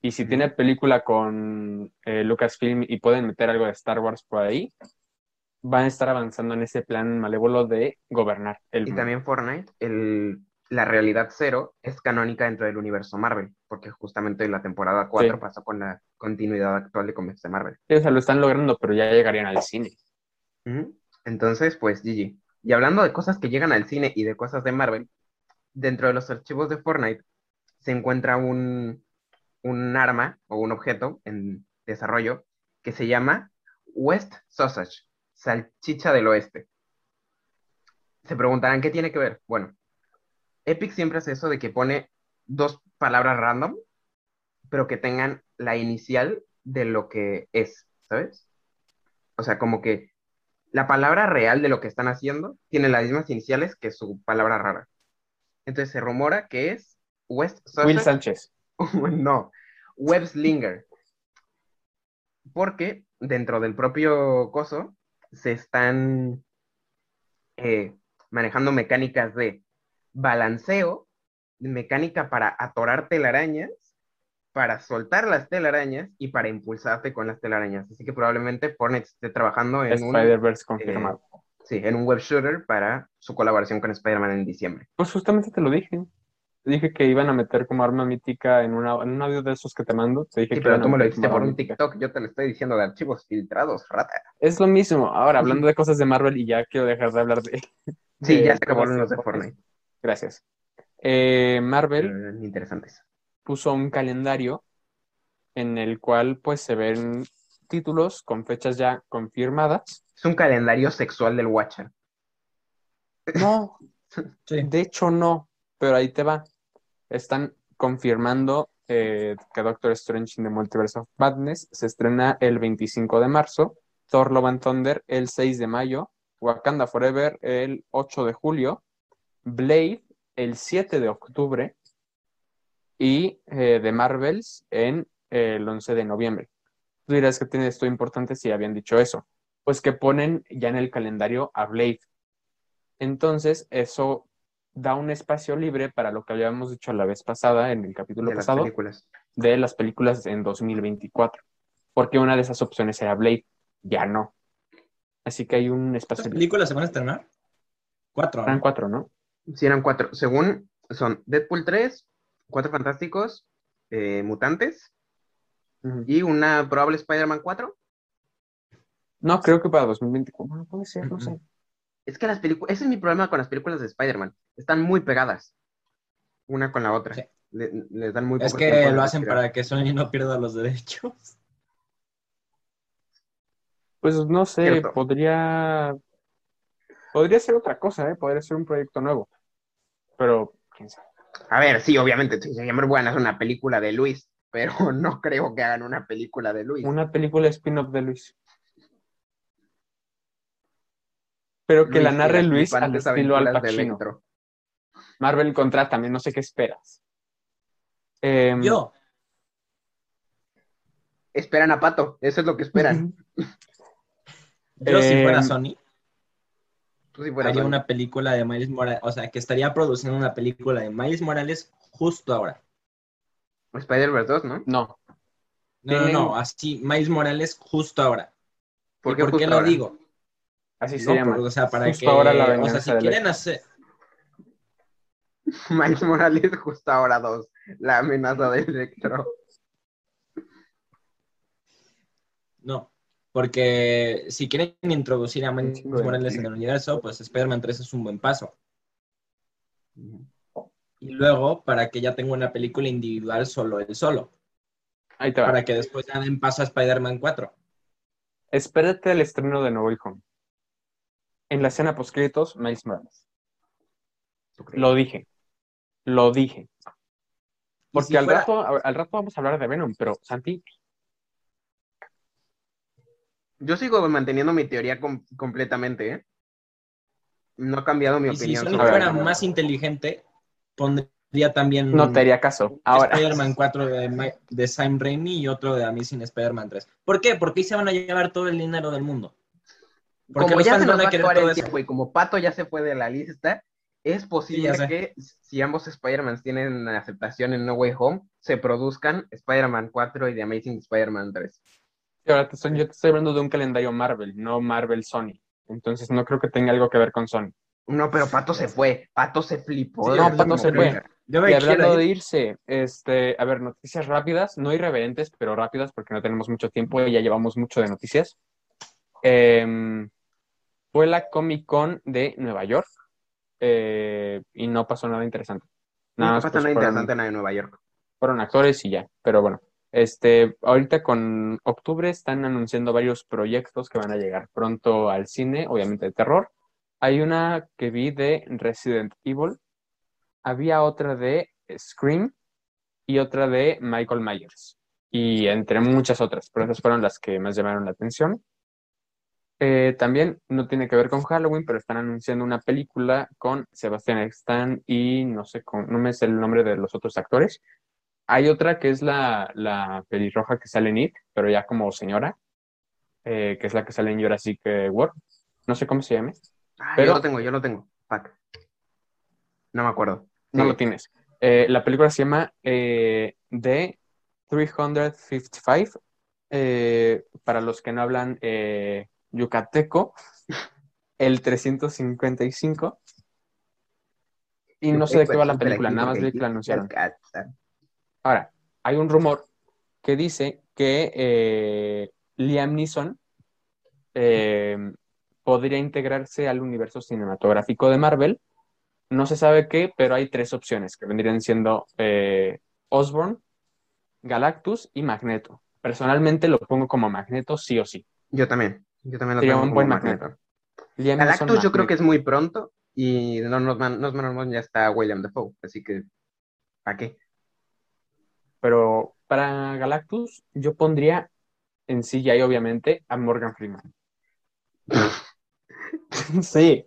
Y si tiene película con eh, Lucasfilm y pueden meter algo de Star Wars por ahí, van a estar avanzando en ese plan malévolo de gobernar el Y mundo. también Fortnite, el, la realidad cero es canónica dentro del universo Marvel, porque justamente la temporada 4 Sí. pasó con la continuidad actual de cómics de Marvel. Sí, o sea, lo están logrando, pero ya llegarían al cine. Entonces, pues GG. Y hablando de cosas que llegan al cine y de cosas de Marvel, dentro de los archivos de Fortnite se encuentra un, un arma o un objeto en desarrollo que se llama West Sausage, salchicha del oeste. Se preguntarán qué tiene que ver. Bueno, Epic siempre hace eso de que pone dos palabras random, pero que tengan la inicial de lo que es, ¿sabes? O sea, como que la palabra real de lo que están haciendo tiene las mismas iniciales que su palabra rara. Entonces se rumora que es West Will Sausage. Sánchez. No, Webslinger. Porque dentro del propio coso se están eh, manejando mecánicas de balanceo, mecánica para atorar telarañas, para soltar las telarañas y para impulsarte con las telarañas. Así que probablemente Fortnite esté trabajando en un, Spider-Verse confirmado. sí, en un web shooter para su colaboración con Spider-Man en diciembre. Pues justamente te lo dije. Te dije que iban a meter como arma mítica en, una, en un audio de esos que te mando. Te dije Sí, que pero tú me lo dijiste por un mítica. TikTok, yo te lo estoy diciendo de archivos filtrados, rata. Es lo mismo. Ahora, hablando de cosas de Marvel, y ya quiero dejar de hablar de. Sí, de ya se acabaron los de Fortnite. Gracias. Eh, Marvel interesantes. puso un calendario en el cual pues se ven títulos con fechas ya confirmadas. Es un calendario sexual del Watcher. No, Sí. de hecho no, pero ahí te va. Están confirmando eh, que Doctor Strange in the Multiverse of Madness se estrena el 25 de marzo, Thor Love and Thunder el 6 de mayo, Wakanda Forever el 8 de julio, Blade el 7 de octubre y eh, The Marvels en eh, el 11 de noviembre. Tú dirás que tiene esto importante si habían dicho eso. Pues que ponen ya en el calendario a Blade. Entonces, eso da un espacio libre para lo que habíamos dicho la vez pasada, en el capítulo de las pasado, películas. de las películas en 2024. Porque una de esas opciones era Blade, ya no. Así que hay un espacio ¿Cuántas libre. películas se van a estrenar? Cuatro. ¿no? Eran cuatro, ¿no? Sí, eran cuatro. Según son Deadpool 3, Cuatro Fantásticos, eh, Mutantes y una probable Spider-Man 4. No, creo que para 2024. Bueno, puede ser, no sé. Es que las películas, ese es mi problema con las películas de Spider-Man. Están muy pegadas. Una con la otra. Sí. Le- les dan muy Es poco que lo hacen respirar. para que Sony no pierda los derechos. Pues no sé, Cierto. podría. Podría ser otra cosa, ¿eh? Podría ser un proyecto nuevo. Pero, quién sabe. A ver, sí, obviamente, sí, siempre pueden hacer una película de Luis, pero no creo que hagan una película de Luis. Una película spin-off de Luis. Pero que Luis la narre Luis al estilo Al de Pacino. Marvel contrátame, no sé qué esperas. Em, Yo, Esperan a Pato, eso es lo que esperan. yo si Eh, fuera Sony, Tú sí fueras haría una película de Miles Morales, o sea, que estaría produciendo una película de Miles Morales justo ahora. Spider-Verse 2, ¿no? No, No, no, no, así, Miles Morales justo ahora. ¿Por ¿Y qué por qué justo lo ahora? digo? así se No, llama. por- o sea, para Justo que, ahora la o sea, si de quieren hacer, Miles Morales justo ahora 2, la amenaza de Electro. no, porque si quieren introducir a Miles Morales en el universo, pues Spider-Man 3 es un buen paso. Y luego, para que ya tenga una película individual solo él solo, Ahí te va. para que después ya den paso a Spider-Man 4. Espérate el estreno de No Way Home. En la escena postcritos, Miles Morales. Lo dije. Lo dije. Porque si al, fuera- rato, al rato vamos a hablar de Venom, pero Santi, Yo sigo manteniendo mi teoría com- completamente, ¿eh? No ha cambiado mi Y si opinión. Sony sobre fuera más inteligente, pondría también no te haría caso. Ahora, Spider-Man 4 de, Ma- de Sam Raimi y otro de Amazing Spider-Man 3. ¿Por qué? Porque ahí se van a llevar todo el dinero del mundo. Porque como ya se nos van va a acabar el eso. tiempo y como Pato ya se fue de la lista, es posible Sí, que si ambos Spider-Man tienen aceptación en No Way Home, se produzcan Spider-Man 4 y The Amazing Spider-Man 3. Ahora te estoy- yo te estoy hablando de un calendario Marvel, no Marvel Sony. Entonces no creo que tenga algo que ver con Sony. No, pero Pato se fue. Pato se flipó. Sí, no, Pato se fue. Yo Y hablando de ir. irse, este, a ver, noticias rápidas, no irreverentes, pero rápidas porque no tenemos mucho tiempo y ya llevamos mucho de noticias. Em, fue la Comic Con de Nueva York eh, y no pasó nada interesante. No Nada pues, nada fueron- interesante en la de Nueva York. fueron actores y ya, pero bueno. Este, ahorita con octubre están anunciando varios proyectos que van a llegar pronto al cine, obviamente de terror. Hay una que vi de Resident Evil, había otra de Scream y otra de Michael Myers. Y entre muchas otras, pero esas fueron las que más llamaron la atención. Eh, también no tiene que ver con Halloween, pero están anunciando una película con Sebastián Stan y no sé, con, no me sé el nombre de los otros actores. Hay otra que es la, la pelirroja que sale en It, pero ya como señora, eh, que es la que sale en Jurassic World. No sé cómo se llame. Ah, Pero- Yo lo tengo, yo lo tengo. No me acuerdo. No Sí. lo tienes. Eh, la película se llama eh, The 355. eh, para los que no hablan yucateco, el 355. Y no sé de qué va la película, nada más vi que la anunciaron. Ahora, hay un rumor que dice que eh, Liam Neeson eh, podría integrarse al universo cinematográfico de Marvel. No se sabe qué, pero hay tres opciones que vendrían siendo eh, Osborn, Galactus y Magneto. Personalmente lo pongo como Magneto sí o sí. Yo también. Yo también lo Sería un como buen Magneto. Magneto. Liam Neeson, Galactus yo creo que es muy pronto y no nos van, nos van- ya está William Dafoe, así que ¿para qué? Pero para Galactus yo pondría en CGI obviamente a Morgan Freeman. sí.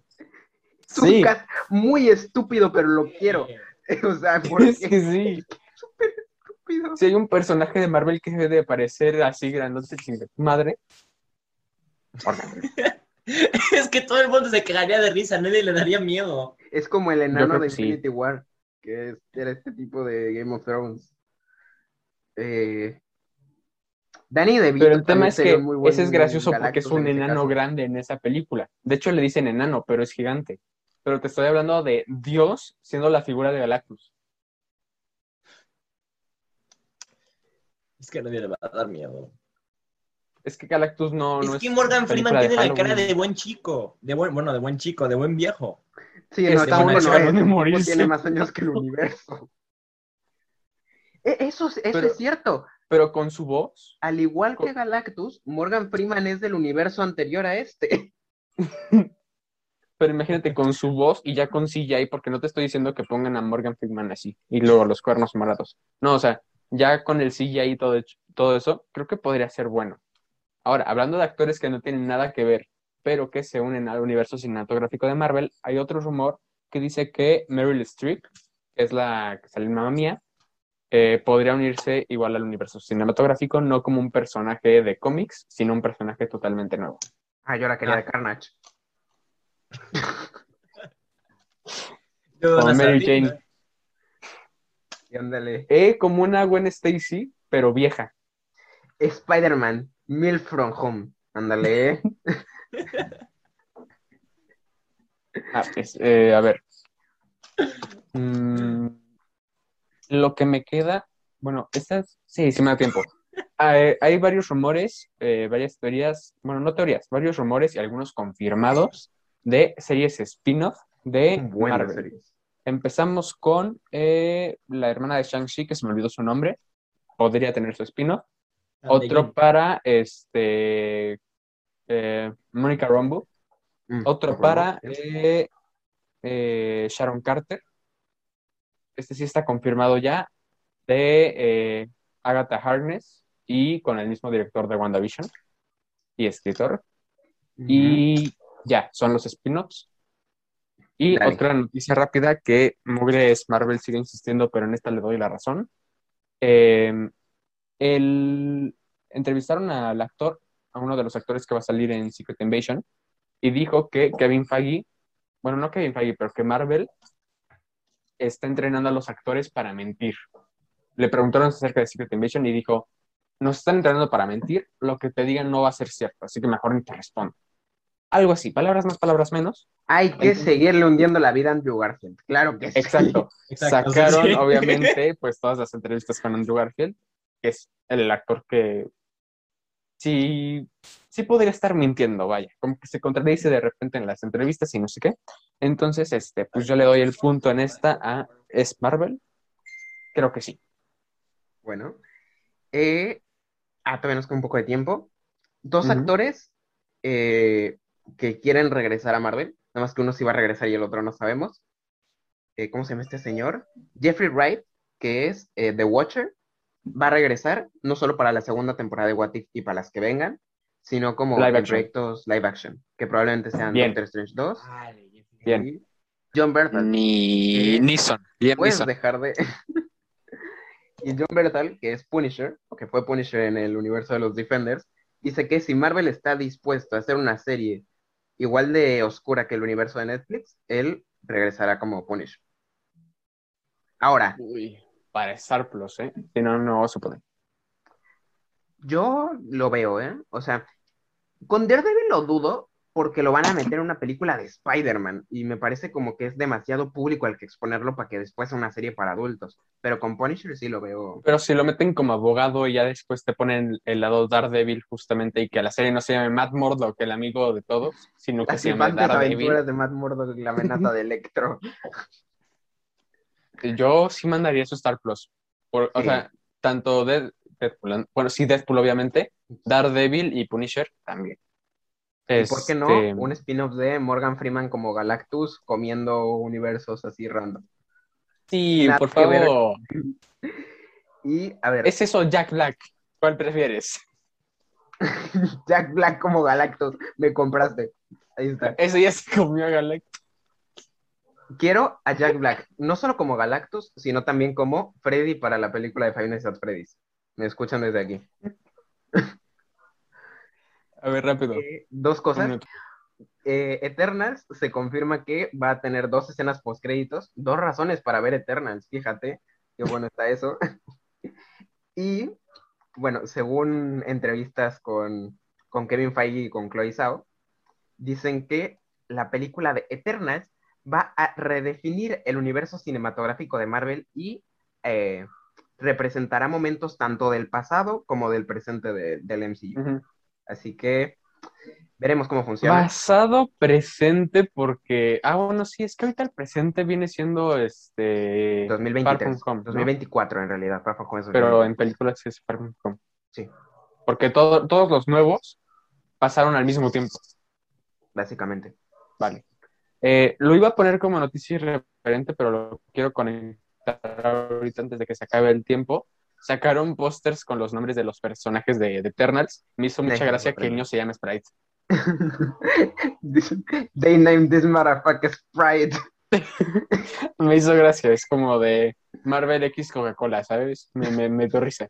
Sí. muy estúpido, pero lo quiero. O sea, porque Es que sí. súper estúpido. Si hay un personaje de Marvel que debe de parecer así grandote, chinga tu madre. Morgan Freeman. Es que todo el mundo se quedaría de risa, nadie le daría miedo. Es como el enano de sí. Infinity War, que era este tipo de Game of Thrones. Eh, Danny DeVito Pero el tema es que un muy buen ese es gracioso porque es un en ese enano caso. grande en esa película. De hecho, le dicen enano, pero es gigante. Pero te estoy hablando de Dios siendo la figura de Galactus. Es que a nadie le va a dar miedo. Es que Galactus no, no es que Morgan película Freeman tiene la cara de buen chico. De buen, bueno, de buen chico, de buen viejo. Sí, no, está bueno, uno no es, de morirse. tiene más años que el universo. Eso, es- eso Pero- es cierto. Pero con su voz, Al igual que Galactus, Morgan Freeman es del universo anterior a este. pero imagínate con su voz y ya con CGI, porque no te estoy diciendo que pongan a Morgan Freeman así y luego los cuernos morados. No, o sea, ya con el CGI y todo, hecho- todo eso, creo que podría ser bueno. Ahora, hablando de actores que no tienen nada que ver, pero que se unen al universo cinematográfico de Marvel, hay otro rumor que dice que Meryl Streep, que es la que sale en Mamma Mía, eh, podría unirse igual al universo cinematográfico, no como un personaje de cómics, sino un personaje totalmente nuevo. Ah, yo la quería Ah. de Carnage. Yo, Como la Mary. Jane. Y ándale. Eh, como una Gwen Stacy, pero vieja. Spider-Man, Milf from Home. Ándale. ¿eh? Ah, pues, eh, a ver. Mm, lo que me queda, bueno, estas, sí, sí me da tiempo. Hay, hay varios rumores, eh, varias teorías, bueno, no teorías, varios rumores y algunos confirmados de series spin-off de Buenas Marvel. series. Empezamos con eh, la hermana de Shang-Chi, que se me olvidó su nombre, podría tener su spin-off. Otro para este eh, Mónica Rambeau. Mm, Otro para eh, Sharon Carter. Este sí está confirmado ya. De eh, Agatha Harkness y con el mismo director de WandaVision y escritor. Y ya, son los spin-offs. Y Dale. otra noticia rápida que Mugres Marvel sigue insistiendo, pero en esta le doy la razón. Eh, el, entrevistaron al actor, a uno de los actores que va a salir en Secret Invasion, y dijo que Kevin Feige, bueno, no Kevin Feige, pero que Marvel está entrenando a los actores para mentir. Le preguntaron acerca de Secret Invasion y dijo, nos están entrenando para mentir, lo que te digan no va a ser cierto, así que mejor ni te respondo. Algo así, palabras más, palabras menos. Hay que Entonces- seguirle hundiendo la vida a Andrew Garfield. Claro que sí. Exacto. Exacto, Sacaron, sí. obviamente, pues todas las entrevistas con Andrew Garfield, que es el actor que sí, sí podría estar mintiendo, vaya, como que se contradice de repente en las entrevistas y no sé qué. Entonces, este, pues yo le doy el punto en esta a ¿Es Marvel? Creo que sí. Bueno. Eh, ah, todavía nos queda un poco de tiempo. Dos actores eh, que quieren regresar a Marvel. Nada más que uno sí va a regresar y el otro no sabemos. Eh, ¿cómo se llama este señor? Jeffrey Wright, que es eh, The Watcher, va a regresar no solo para la segunda temporada de What If y para las que vengan, sino como Live en action. proyectos live action, que probablemente sean Bien. Doctor Strange 2 Bien. y John Berthal. Ni. Liam puedes dejar de. y John Bertal, que es Punisher, o que fue Punisher en el universo de los Defenders, dice que si Marvel está dispuesto a hacer una serie igual de oscura que el universo de Netflix, él regresará como Punisher. Ahora, Uy, para Star Plus, ¿eh? Si no, no se puede. yo lo veo, ¿eh? O sea, con Daredevil lo dudo porque lo van a meter en una película de Spider-Man y me parece como que es demasiado público al que exponerlo para que después sea una serie para adultos. Pero con Punisher sí lo veo. Pero si lo meten como abogado y ya después te ponen el lado Daredevil justamente y que la serie no se llame Matt Murdock, el amigo de todos, sino que Las se llame Daredevil. aventuras de Matt Murdock y la amenaza de Electro. Yo sí mandaría eso a Star Plus. Por- O Sí. sea, tanto de Deadpool, bueno, sí, Deadpool obviamente, Daredevil y Punisher también. ¿Y por qué no? Este, Un spin-off de Morgan Freeman como Galactus comiendo universos así random. Sí, nada por ver. favor. Y, a ver, Es eso, Jack Black. ¿Cuál prefieres? Jack Black como Galactus, me compraste. Ahí está. Ese ya se comió a Galactus. Quiero a Jack Black, no solo como Galactus, sino también como Freddy para la película de Five Nights at Freddy's. Me escuchan desde aquí. A ver, rápido. Eh, dos cosas. Eh, Eternals se confirma que va a tener dos escenas post créditos, dos razones para ver Eternals, fíjate, qué bueno está eso. y bueno, según entrevistas con, con Kevin Feige y con Chloe Zhao, dicen que la película de Eternals va a redefinir el universo cinematográfico de Marvel y eh, representará momentos tanto del pasado como del presente de- del MCU. Así que veremos cómo funciona. Pasado presente porque, ah, bueno, sí, es que ahorita el presente viene siendo este Far 2023, From Home, ¿no? 2024 en realidad, Far From Home es pero en 2023. películas es Far From Home. Sí. Porque todo- todos los nuevos pasaron al mismo tiempo. básicamente. Vale. Eh, lo iba a poner como noticia irreverente, pero lo quiero conectar ahorita antes de que se acabe el tiempo. Sacaron pósters con los nombres de los personajes de, de Eternals. Me hizo mucha gracia que el niño se llame Sprite. They named this motherfucker Sprite. Me hizo gracia, es como de Marvel X Coca-Cola, ¿sabes? Me, me, me dio risa.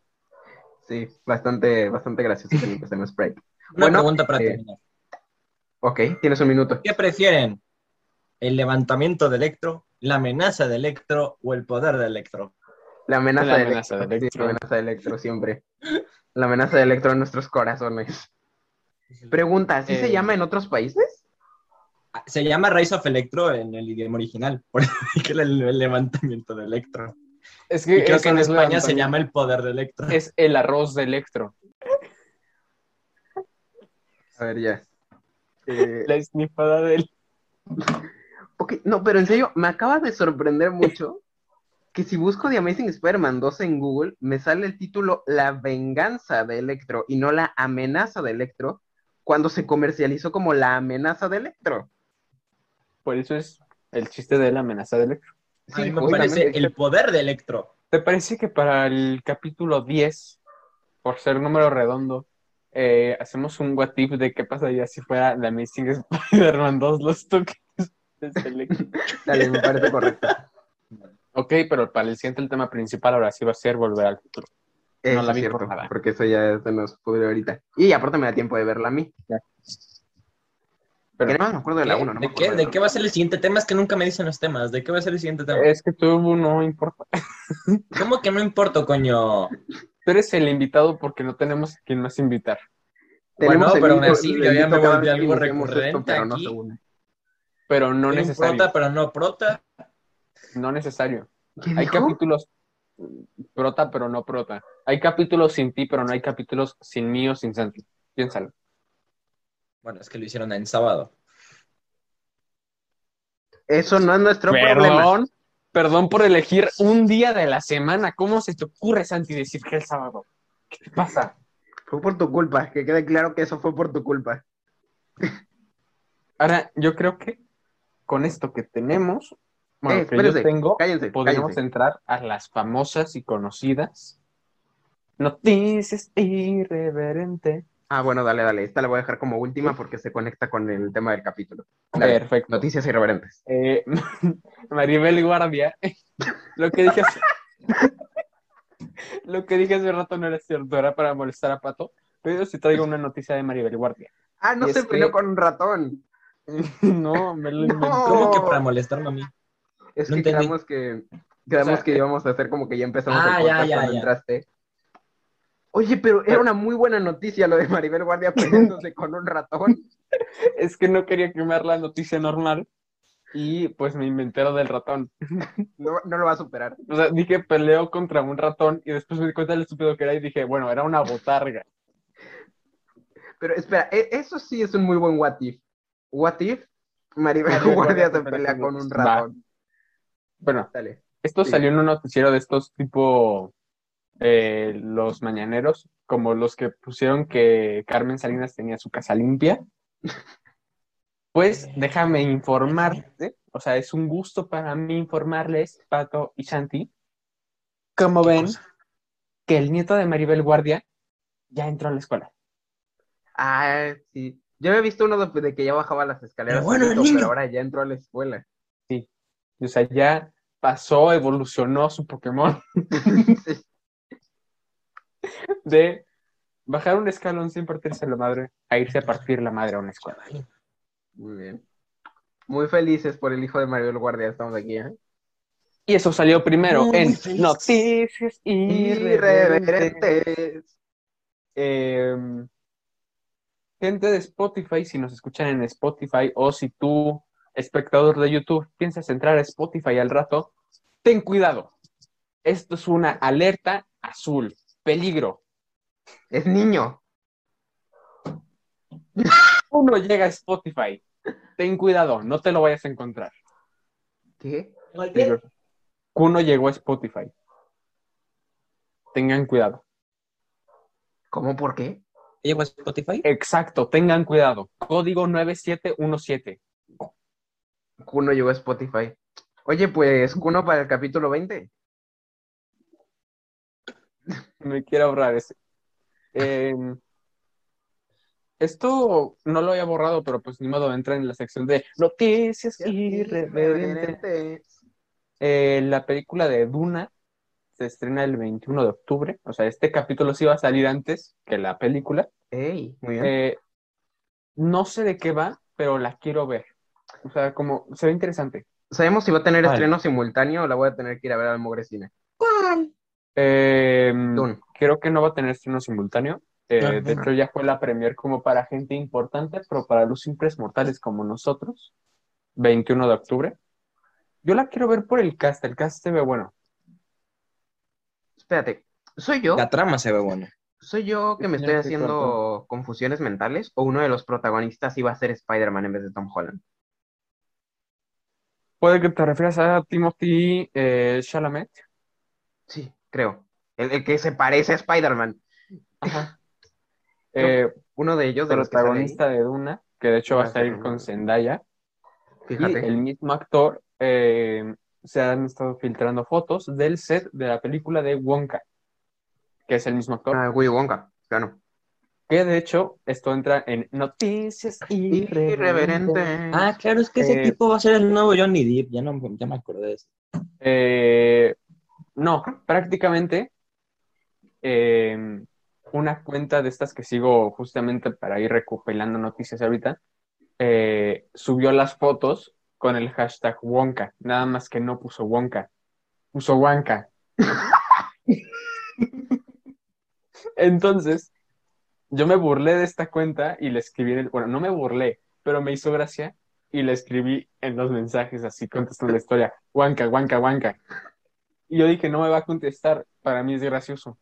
Sí, bastante, bastante gracioso que se llama Sprite. Una Bueno, pregunta para eh, terminar. Ok, tienes un minuto. ¿Qué prefieren? ¿El levantamiento de Electro, la amenaza de Electro o el poder de Electro? La amenaza, La de, amenaza Electro. de Electro. Sí, la amenaza de Electro siempre. La amenaza de Electro en nuestros corazones. Pregunta, ¿así se Eh, llama en otros países? Se llama Rise of Electro en el idioma original, por eso que el, el levantamiento de Electro. Es Y creo que en no es España se llama el poder de Electro. Es el arroz de Electro. A ver, ya. Eh, La esnifada del... Ok, no, pero en serio, me acaba de sorprender mucho que si busco The Amazing Spider-Man 2 en Google, me sale el título La venganza de Electro y no la amenaza de Electro, cuando se comercializó como la amenaza de Electro. Por eso es el chiste de la amenaza de Electro. A mí Sí, me parece el poder de Electro. ¿Te parece que para el capítulo 10, por ser número redondo, eh, hacemos un what if de qué pasaría si fuera la Amazing Spider-Man 2 los toques? Dale, me parece correcto. Ok, pero para el siguiente el tema principal ahora sí va a ser volver al futuro. Eso la es vi por cierto, nada. porque eso ya se nos pudre ahorita. Y aparte me da tiempo de verla a mí. Pero Que no me acuerdo de la 1, ¿no? me ¿De qué? ¿De qué va a ser el siguiente tema? Es que nunca me dicen los temas. ¿De qué va a ser el siguiente tema? es que tú no importa. ¿Cómo que no importa, coño? Tú eres el invitado porque no tenemos a quién más invitar. Bueno, pero aún así, yo ya me volví algo iniciamos esto, recurrente pero no aquí. se une. Pero no necesario. prota, pero no prota. No necesario. ¿Qué Hay dijo? capítulos prota, pero no prota. Hay capítulos sin ti, pero no hay capítulos sin mí o sin Santi. Piénsalo. Bueno, es que lo hicieron en sábado. Eso no es nuestro problema. Perdón, perdón por elegir un día de la semana. ¿Cómo se te ocurre, Santi, decir que el sábado? ¿Qué te pasa? Fue por tu culpa, que quede claro que eso fue por tu culpa. Ahora, yo creo que con esto que tenemos, bueno, Eh, que yo tengo, Cállense, podríamos cállense. entrar a las famosas y conocidas noticias irreverentes. Ah, bueno, dale, dale. Esta la voy a dejar como última porque se conecta con el tema del capítulo. Dale. Perfecto. Noticias irreverentes. Eh, Maribel Guardia, lo que dije hace... lo que dije hace rato no era cierto, era para molestar a Pato, pero sí traigo una noticia de Maribel Guardia. Ah, no Y se peleó que- con un ratón. no, me lo inventé. No. ¿Cómo que para molestarme a mí? Es No que entendí. quedamos que quedamos O sea, que íbamos a hacer como que ya empezamos Ah, el ya, podcast ya, cuando ya. entraste. Oye, pero era una muy buena noticia lo de Maribel Guardia peleándose con un ratón. Es que no quería quemar la noticia normal y pues me inventé lo del ratón. No, no lo va a superar. O sea, dije peleó contra un ratón y después me di cuenta del estúpido que era y dije, bueno, era una botarga. Pero espera, e- eso sí es un muy buen what if. What if Maribel Maribel Guardia se pelea con un ratón. Bueno, Dale. esto Sí. salió en un noticiero de estos tipo eh, los mañaneros, como los que pusieron que Carmen Salinas tenía su casa limpia. Pues déjame informarte, o sea, es un gusto para mí informarles, Pato y Santi, como ven que el nieto de Maribel Guardia ya entró a la escuela. Ah, sí. Yo había visto uno de, que ya bajaba las escaleras, Pero bueno, niño. pero ahora ya entró a la escuela. O sea, ya pasó, evolucionó su Pokémon Sí. de bajar un escalón sin partirse la madre a irse a partir la madre a una escuela. Muy bien. Muy felices por el hijo de Maribel Guardia, estamos aquí, ¿eh? Y eso salió primero Muy en feliz. Noticias Irreverentes. Irreverentes. Eh, gente de Spotify, si nos escuchan en Spotify o si tú, espectador de YouTube, piensas entrar a Spotify al rato, ten cuidado. Esto es una alerta azul. Peligro. Es niño. Uno llega a Spotify. Ten cuidado, no te lo vayas a encontrar. ¿Qué? Peligro. Kuno llegó a Spotify. Tengan cuidado. ¿Cómo por qué? ¿Llegó a Spotify? Exacto, tengan cuidado. Código 9717. Kuno llegó a Spotify. Oye, pues Kuno para el capítulo 20. Me quiero ahorrar ese. Eh, esto no lo había borrado, pero pues ni modo, entra en la sección de noticias irreverentes. Irreverentes. Eh, la película de Duna se estrena el 21 de octubre. O sea, este capítulo sí va a salir antes que la película. Ey, muy bien. Eh, no sé de qué va, pero la quiero ver. O sea, como se ve interesante. ¿Sabemos si va a tener Vale. estreno simultáneo o la voy a tener que ir a ver al Mogre Cine? Eh, Dune. creo que no va a tener estreno simultáneo. Eh, Ah, de bueno. hecho, ya fue la premier como para gente importante, pero para los simples mortales como nosotros, 21 de octubre. Yo la quiero ver por el cast, el cast se ve bueno. Espérate, ¿soy yo? La trama se ve buena. ¿Soy yo que me estoy haciendo confusiones mentales? ¿O uno de los protagonistas iba a ser Spider-Man en vez de Tom Holland? Puede que te refieras a Timothy eh, Chalamet. Sí, creo. El, el que se parece a Spider-Man. Ajá. Eh, Uno de ellos, de protagonista de Duna, que de hecho va a salir con Zendaya. Y Fíjate. el mismo actor eh, se han estado filtrando fotos del set de la película de Wonka, que es el mismo actor. Ah, Willy Wonka, claro. Que de hecho esto entra en Noticias Irreverentes. Irreverente. Ah, claro, es que ese Eh, tipo va a ser el nuevo Johnny Depp. Ya, no, ya me acordé de eso. Eh, no, prácticamente eh, una cuenta de estas que sigo justamente para ir recopilando noticias ahorita, eh, subió las fotos con el hashtag Wonka, nada más que no puso Wonka, puso Wonka. Entonces, yo me burlé de esta cuenta y le escribí, en el- bueno, no me burlé, pero me hizo gracia y le escribí en los mensajes así contestando la historia, guanca, guanca, guanca. Y yo dije, no me va a contestar, para mí es gracioso.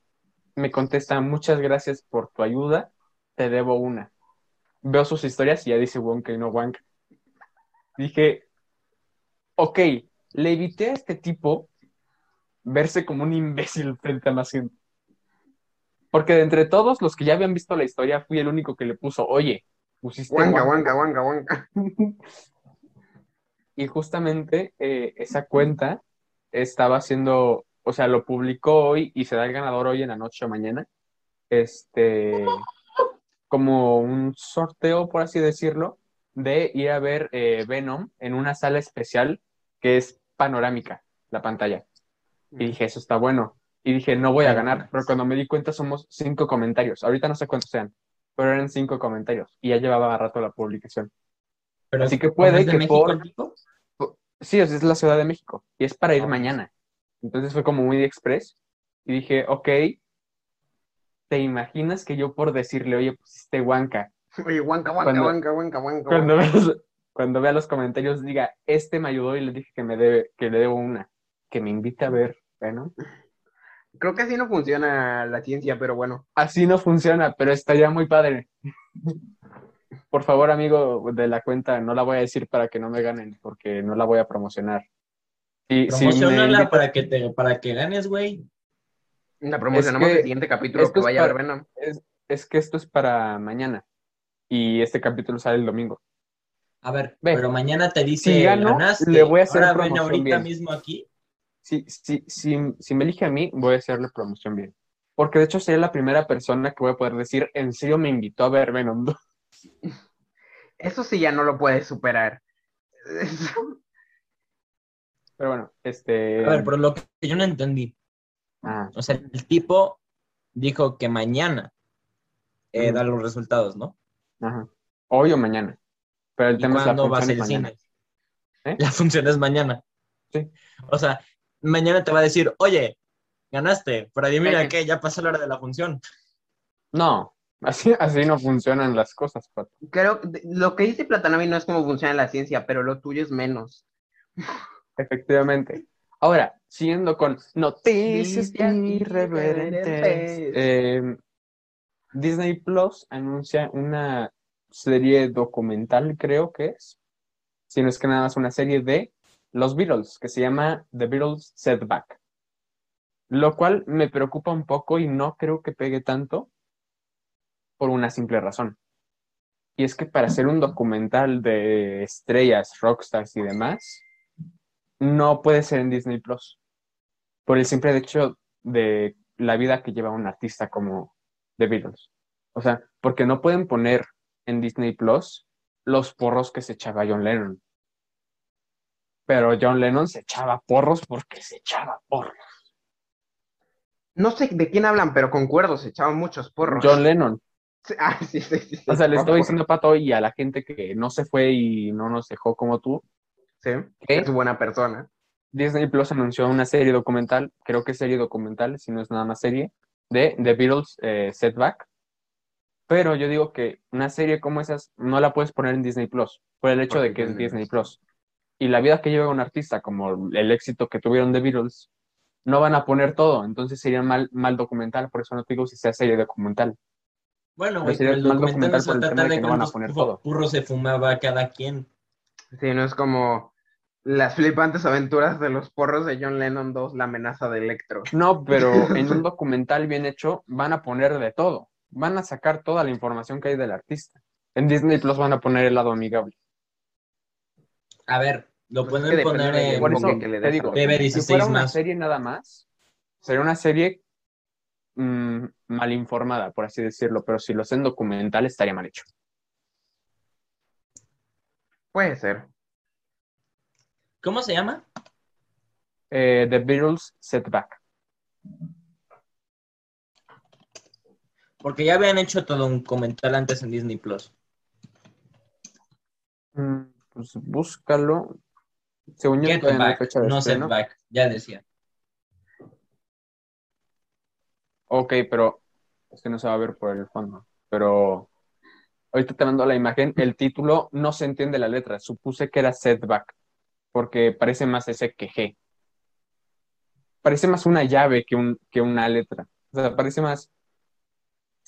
Me contesta, muchas gracias por tu ayuda, te debo una. Veo sus historias y ya dice Wonka y no Wanka. Dije, ok, le evité a este tipo verse como un imbécil frente a más gente. Porque de entre todos los que ya habían visto la historia, fui el único que le puso, oye, pusiste Wanka". huanca, huanca, huanca. Y justamente eh, esa cuenta estaba haciendo, o sea, lo publicó hoy y se da el ganador hoy en la noche o mañana. Este, como un sorteo, por así decirlo, de ir a ver eh, Venom en una sala especial que es panorámica, la pantalla. Y dije, eso está bueno. Y dije, no voy a ganar, pero cuando me di cuenta somos cinco comentarios. Ahorita no sé cuántos sean, pero eran cinco comentarios y ya llevaba rato la publicación. Pero Así que puede ¿cómo es de que México por- tipo? Sí, es la Ciudad de México y es para ir Ah. mañana. Entonces fue como muy express y dije, ok, ¿te imaginas que yo por decirle, oye, pusiste Huanca, Oye, huanca, huanca, huanca, huanca, huanca. cuando veas, cuando vea los comentarios diga, este me ayudó y le dije que me debe, que le debo una, que me invite a ver, bueno, Creo que así no funciona la ciencia, pero bueno. así no funciona, pero estaría muy padre. Por favor, amigo de la cuenta, no la voy a decir para que no me ganen, porque no la voy a promocionar. Y si me Promocionala para que te, para que ganes, güey. La promocionamos Es que el siguiente capítulo que vaya a ver Venom. es, es que esto es para mañana y este capítulo sale el domingo. A ver, Ve, pero mañana te dice, si gano, ganaste. le voy a hacer Ahora ven promoción ahorita bien. mismo aquí. Si, si, si, si me elige a mí, voy a hacerle promoción bien. Porque de hecho sería la primera persona que voy a poder decir, en serio me invitó a ver Venom 2. Eso sí ya no lo puedes superar. Pero bueno, este... A ver, pero lo que yo no entendí. ah, O sea, el tipo dijo que mañana eh, da los resultados, ¿no? ajá. Hoy o mañana. Pero el ¿Y tema es la vas función al es mañana. cine? ¿Eh? La función es mañana. Sí. O sea, mañana te va a decir, oye, ganaste, pero adivina Eh. qué, ya pasó la hora de la función. No, así, así no funcionan las cosas, Pato. Creo que lo que dice Platanovi no es cómo funciona la ciencia, pero lo tuyo es menos. Efectivamente. Ahora, siguiendo con noticias irreverentes. eh, Disney Plus anuncia una serie documental, creo que es. Si no es que nada más una serie de los Beatles, que se llama The Beatles Setback. Lo cual me preocupa un poco y no creo que pegue tanto por una simple razón. Y es que para hacer un documental de estrellas, rockstars y demás, no puede ser en Disney Plus. Por el simple hecho de la vida que lleva un artista como The Beatles. O sea, porque no pueden poner en Disney Plus los porros que se echaba John Lennon. Pero John Lennon se echaba porros porque se echaba porros. No sé de quién hablan, pero concuerdo, se echaban muchos porros. John Lennon. Ah, sí, sí. O sea, le estoy diciendo Pato y a la gente que no se fue y no nos dejó como tú, Sí, que es buena persona. Disney Plus anunció una serie documental, creo que es serie documental, si no es nada más serie, de The Beatles eh, Setback. Pero yo digo que una serie como esas no la puedes poner en Disney Plus, por el hecho Porque de que es Disney Plus. Y la vida que lleva un artista, como el éxito que tuvieron The Beatles, no van a poner todo, entonces sería mal, mal documental, por eso no te digo si sea serie documental. Bueno, Pero güey, sería el mal documental no documental se por el trata tema de que no van a poner todo. se fumaba cada quien. Sí, no es como las flipantes aventuras de los porros de John Lennon 2, la amenaza de Electro. No, pero en un documental bien hecho van a poner de todo. Van a sacar toda la información que hay del artista. En Disney Plus van a poner el lado amigable. A ver, lo Pues es pueden poner en... Por eso que le te digo, si 16 fuera una más. serie nada más, sería una serie mm, mal informada, por así decirlo, pero si lo hacen documental estaría mal hecho. Puede ser. ¿Cómo se llama? Eh, The Beatles Setback. Porque ya habían hecho todo un comentario antes en Disney Plus. Mm, pues búscalo. Según yo, no Back, fecha de no estreno. Setback, ya decía. Ok, pero es que no se va a ver por el fondo. pero ahorita te mando la imagen. El título no se entiende la letra. Supuse que era setback, porque parece más ese que G. Parece más una llave que, un, que una letra. O sea, parece más.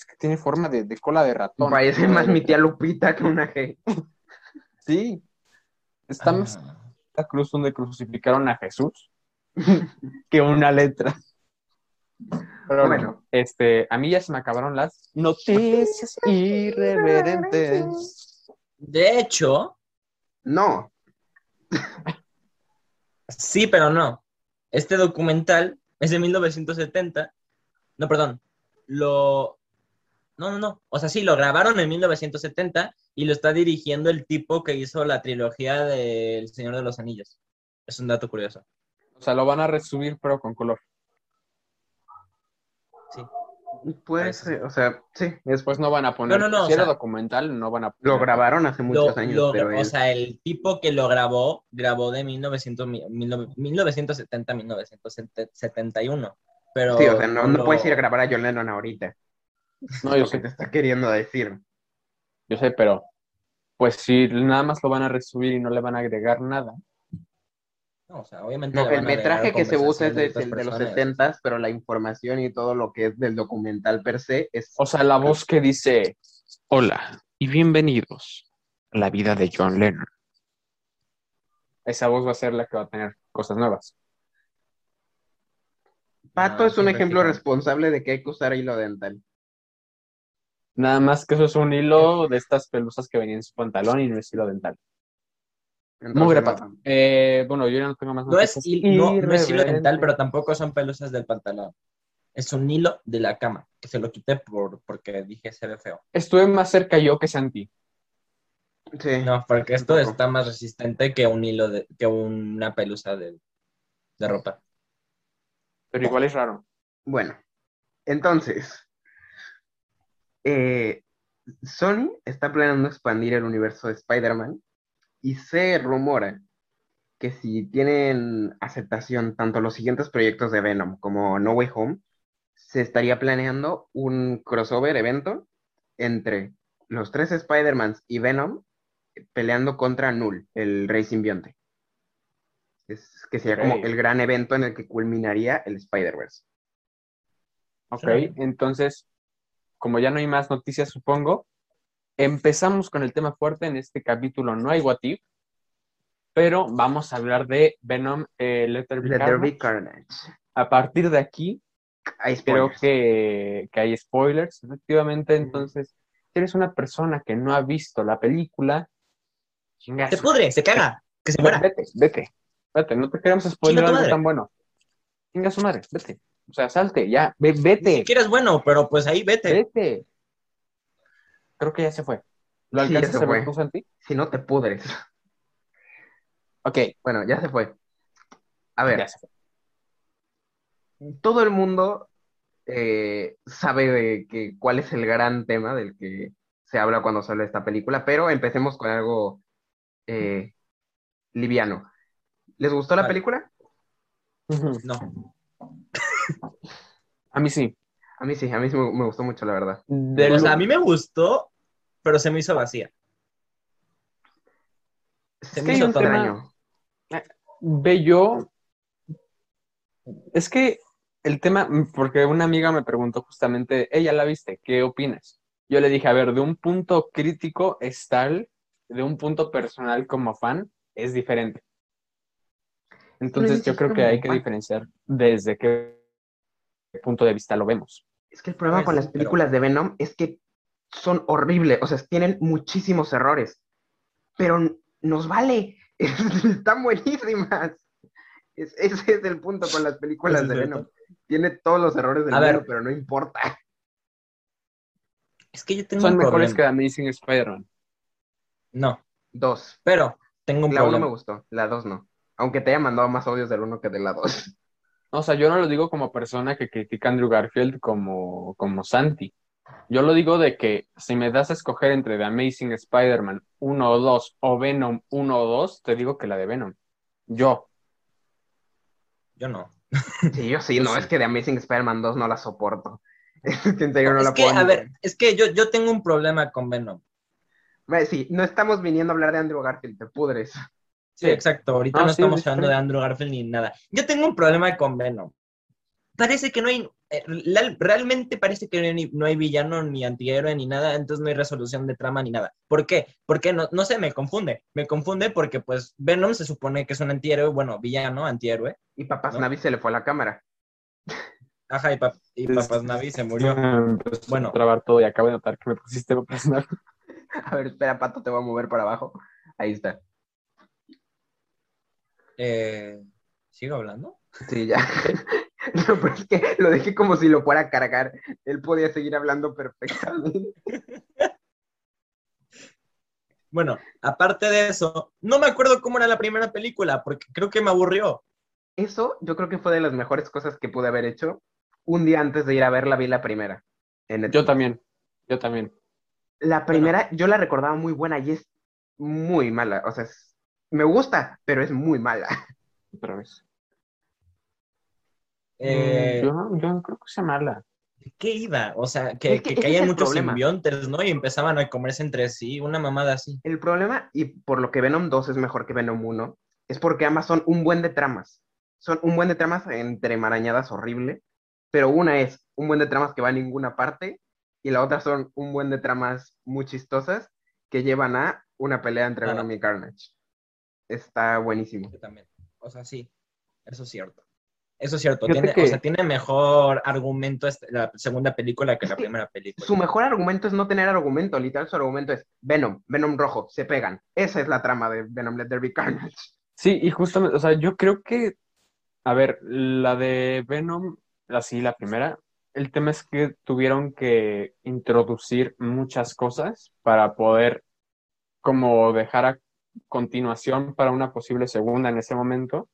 Es que tiene forma de, de cola de ratón. Parece más mi tía Lupita que una G. Sí. Está más Ah. la cruz donde crucificaron a Jesús que una letra. Pero bueno, Bueno. este, a mí ya se me acabaron las noticias irreverentes. De hecho, No, sí, pero no. Este documental es de 1970. No, perdón. Lo. No, no, no. O sea, sí, lo grabaron en 1970 y lo está dirigiendo el tipo que hizo la trilogía del Señor de los Anillos. Es un dato curioso. O sea, lo van a resubir, pero con color. Sí. ser, o sea, sí, es, Después no van a poner. No, no, no, si era sea- documental, no van a poner. lo grabaron hace muchos Lo- años, lo- pero o él- sea, el tipo que lo grabó, grabó de 1900, mi- mil- 1970 a 1971. Pero sí, o sea, no, no lo- puedes ir a grabar a John Lennon ahorita. No, yo lo que te está queriendo decir. yo sé, pero. Pues si nada más lo van a resubir y no le van a agregar nada. No, o sea, obviamente No, el metraje que se usa es de el otras de los personas. 70 pero la información y todo lo que es del documental per se es O sea, la voz que dice: Hola y bienvenidos a la vida de John Lennon. Esa voz va a ser la que va a tener cosas nuevas. Pato Ah, es un ejemplo responsable de que hay que usar hilo dental. Nada más que eso es un hilo de estas pelusas que venían en su pantalón y no es hilo dental. Entonces, Mugre no. Eh, bueno, yo ya no tengo más No es, no, no es hilo dental, pero tampoco son pelusas del pantalón. Es un hilo de la cama, que se lo quité por, porque dije se ve feo. Estuve más cerca yo que Santi. Sí. No, porque esto Tampoco. está más resistente que un hilo de, que una pelusa de, de ropa. Pero igual es raro. Bueno, entonces, eh, Sony está planeando expandir el universo de Spider-Man y se rumora que si tienen aceptación tanto los siguientes proyectos de Venom como No Way Home, se estaría planeando un crossover evento entre los tres Spider-Mans y Venom peleando contra Null, el Rey Simbionte. Es, que sería como el gran evento en el que culminaría el Spider-Verse. Ok, Sí. entonces, como ya no hay más noticias, supongo, empezamos con el tema fuerte. En este capítulo no hay What If, pero vamos a hablar de Venom eh, Let There Be Let there Carnage. be carnage. A partir de aquí, Hay creo spoilers. que, que hay spoilers, efectivamente. Entonces, si eres una persona que no ha visto la película, chinga Se pudre, se caga, que se muera. Vete, vete, vete, no te queremos spoiler algo madre. tan bueno. Chinga su madre, vete. O sea, salte, ya, ve- Ni vete, siquiera es bueno, pero pues ahí vete. vete. Creo que ya se fue. ¿Lo Sí, alcanzas se a ver tú, Santi? Si no te pudres. Ok, Bueno, ya se fue. A ver, ya se fue. todo el mundo eh, sabe de que, cuál es el gran tema del que se habla cuando sale esta película, pero empecemos con algo eh, liviano. ¿Les gustó la película? No. A mí sí. A mí sí, a mí sí me, me gustó mucho, la verdad. Del- O sea, a mí me gustó, pero se me hizo vacía. Se Es me hizo un extraño. ve yo. Es que el tema, porque una amiga me preguntó justamente, ella la viste, ¿qué opinas? Yo le dije, a ver, de un punto crítico es tal, de un punto personal como fan es diferente. Entonces yo creo que hay que diferenciar desde qué punto de vista lo vemos. Es que el problema Pues, con las pero- películas de Venom es que son horribles, o sea, tienen muchísimos errores, pero nos vale, están buenísimas. Es- ese es el punto con las películas es de cierto. Venom. Tiene todos los errores del mundo, pero no importa. Es que yo tengo Son un mejores problema. que Amazing Spider-Man. No, Dos. pero tengo un La uno problema. me gustó, la dos no. Aunque te haya mandado más odios del uno que de la dos. O sea, yo no lo digo como persona que critica a Andrew Garfield como, como Santi. Yo lo digo de que si me das a escoger entre The Amazing Spider-Man 1 o 2 o Venom 1 o 2, te digo que la de Venom. Yo. Yo no. Sí, yo sí, Yo no, sí. es que de Amazing Spider-Man 2 no la soporto. que en serio no es la que, puedo a ver, es que yo, yo tengo un problema con Venom. Ve, Sí, no estamos viniendo a hablar de Andrew Garfield, te pudres. Sí, exacto. Ahorita Ah, no sí, estamos es hablando de. Andrew Garfield ni nada. Yo tengo un problema con Venom. Parece que no hay, eh, real- realmente parece que no hay, no hay villano ni antihéroe ni nada, entonces no hay resolución de trama ni nada. ¿Por qué? Porque no, no sé, me confunde. Me confunde porque pues Venom se supone que es un antihéroe, bueno, villano, antihéroe. Y Papas ¿No? Navi se le fue a la cámara. Ajá, y, Pap- y Navi se murió. Empezó Bueno. a trabar todo y acabo de notar que me pusiste Papas Navi. A ver, espera, Pato, te voy a mover para abajo. Ahí está. Eh, ¿Sigo hablando? Sí, ya. No, pero es que lo dejé como si lo fuera a cargar. Él podía seguir hablando perfectamente. Bueno, aparte de eso, no me acuerdo cómo era la primera película, porque creo que me aburrió. Eso yo creo que fue de las mejores cosas que pude haber hecho. Un día antes de ir a verla, vi la primera. en. Yo también, yo también. La primera, yo la recordaba muy buena y es muy mala. O sea, es- me gusta, pero es muy mala. Otra vez. Eh, yo, yo no creo que sea mala. ¿de ¿Qué iba? O sea, que, Es que que caían muchos problema. simbiontes, ¿no? Y empezaban a comerse entre sí, una mamada así. El problema, y por lo que Venom 2 es mejor que Venom 1, es porque ambas son un buen de tramas. Son un buen de tramas entre marañadas horrible, pero una es un buen de tramas que va a ninguna parte, y la otra son un buen de tramas muy chistosas que llevan a una pelea entre Ah. Venom y Carnage. Está buenísimo. Yo también. O sea, sí, eso es cierto. Eso es cierto. Tiene, que- O sea, tiene mejor argumento este- la segunda película que Es la que primera película. Su mejor argumento es no tener argumento, literal su argumento es Venom, Venom rojo, se pegan. Esa es la trama de Venom Let There Be Carnage. Sí, y justamente, o sea, yo creo que, a ver, la de Venom, así la primera, el tema es que tuvieron que introducir muchas cosas para poder como dejar a continuación para una posible segunda en ese momento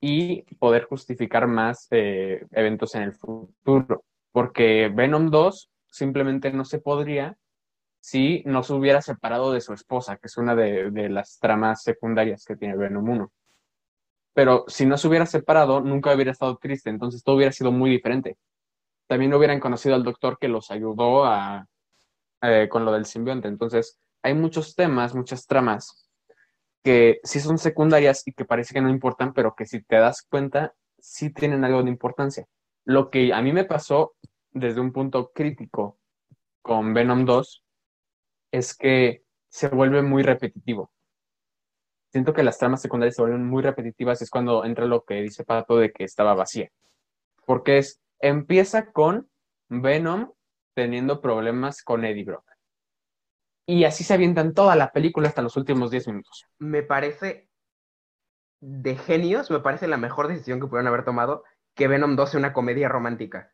y poder justificar más eh, eventos en el futuro. Porque Venom 2 simplemente no se podría si no se hubiera separado de su esposa, que es una de, las tramas secundarias que tiene Venom 1. Pero si no se hubiera separado, nunca hubiera estado triste, entonces todo hubiera sido muy diferente. También no hubieran conocido al doctor que los ayudó a, eh, con lo del simbionte. Entonces, hay muchos temas, muchas tramas que sí son secundarias y que parece que no importan, pero que si te das cuenta, sí tienen algo de importancia. Lo que a mí me pasó desde un punto crítico con Venom 2 es que se vuelve muy repetitivo. Siento que las tramas secundarias se vuelven muy repetitivas es cuando entra lo que dice Pato de que estaba vacía. Porque es, empieza con Venom teniendo problemas con Eddie Brock. Y así se avientan toda la película hasta los últimos 10 minutos. Me parece de genios, me parece la mejor decisión que pudieron haber tomado que Venom 2 sea una comedia romántica.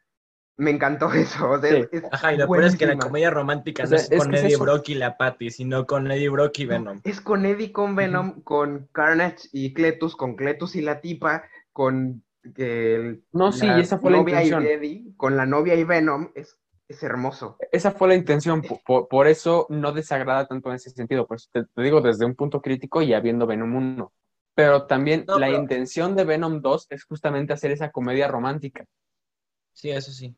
Me encantó eso. O sea, Sí. es- es Ajá, y lo peor es que la comedia romántica O no es es con es Eddie eso. Brock y la Patty, sino con Eddie Brock y Venom. Es con Eddie con Venom, con Carnage y Cletus, con Cletus y la tipa, con el- No, sí, y esa fue la novia y intención. Eddie, con la novia y Venom, es, es hermoso. Esa fue la intención, po- por, por eso no desagrada tanto en ese sentido. Pues te, te digo desde un punto crítico y habiendo Venom 1. Pero también No, la pero- intención de Venom 2 es justamente hacer esa comedia romántica. Sí, eso sí.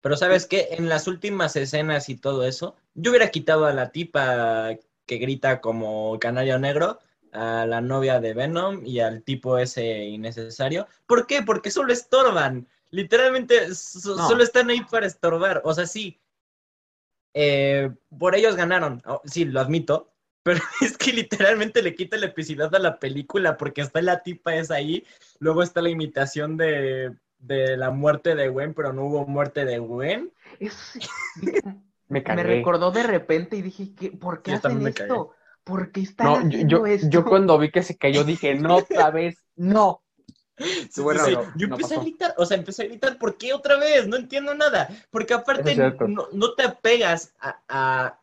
Pero ¿sabes qué? En las últimas escenas y todo eso, yo hubiera quitado a la tipa que grita como canario negro, a la novia de Venom y al tipo ese innecesario. ¿Por qué? Porque solo estorban. Literalmente so- No. solo están ahí para estorbar. O sea, sí. eh, por ellos ganaron. Oh, sí, lo admito. Pero es que literalmente le quita la epicidad a la película porque está la tipa esa ahí. Luego está la imitación de, de la muerte de Gwen, pero no hubo muerte de Gwen. Es- Me me cagué. recordó de repente y dije, ¿qué, ¿por qué Yo hacen me esto? ¿Por qué están No, yo, haciendo yo, esto? yo cuando vi que se cayó dije, no otra vez, no. Sí, sí, bueno, sí. no, Yo no empecé a gritar, o sea, empecé a gritar, ¿por qué otra vez? No entiendo nada. Porque aparte no, no te apegas a, a-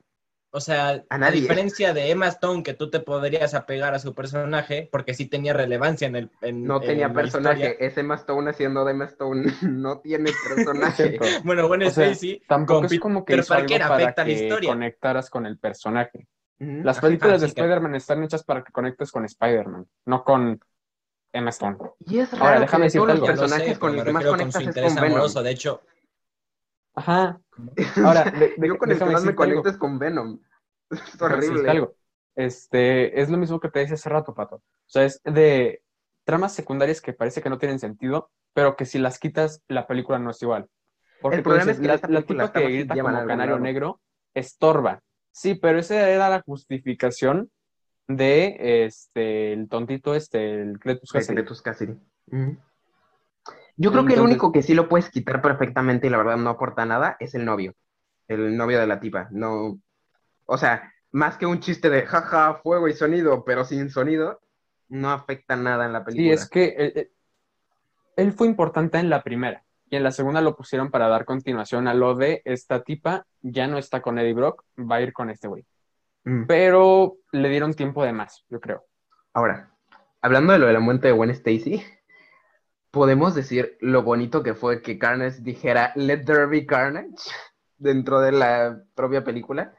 o sea, A a, nadie. diferencia de Emma Stone, que tú te podrías apegar a su personaje, porque sí tenía relevancia en el en- No tenía en la personaje, historia. es Emma Stone haciendo de Emma Stone, no tiene personaje. Bueno, bueno, Stacy, Tampoco con es como que hizo algo para afecta la que historia. conectaras con el personaje. Las películas de que- Spider-Man están hechas para que conectes con Spider-Man, no con Emma Stone. Y es Ahora, raro déjame que de todos decirte los sé, personajes con los que más con conectas su es interés con Venom. amoroso. De hecho, Ajá. Ahora, de- de- Yo con el que déjame más me es con Venom. Es Déjame horrible. algo. Este, es lo mismo que te decía hace rato, Pato. O sea, es de tramas secundarias que parece que no tienen sentido, pero que si las quitas, la película no es igual. Porque El problema dices, es que la, la tipa que grita como canario lado. negro estorba. Sí, pero esa era la justificación de este el tontito este, el Cletus Cassidy. Ujú. Yo creo que el único que sí lo puedes quitar perfectamente y la verdad no aporta nada es el novio. El novio de la tipa. No. O sea, más que un chiste de jaja, fuego y sonido, pero sin sonido, no afecta nada en la Sí, película. es que él, él- él fue importante en la primera y en la segunda lo pusieron para dar continuación a lo de esta tipa ya no está con Eddie Brock, va a ir con este güey. Mm. Pero le dieron tiempo de más, yo creo. Ahora, hablando de lo de la muerte de Gwen Stacy, podemos decir lo bonito que fue que Carnage dijera Let there be Carnage dentro de la propia película.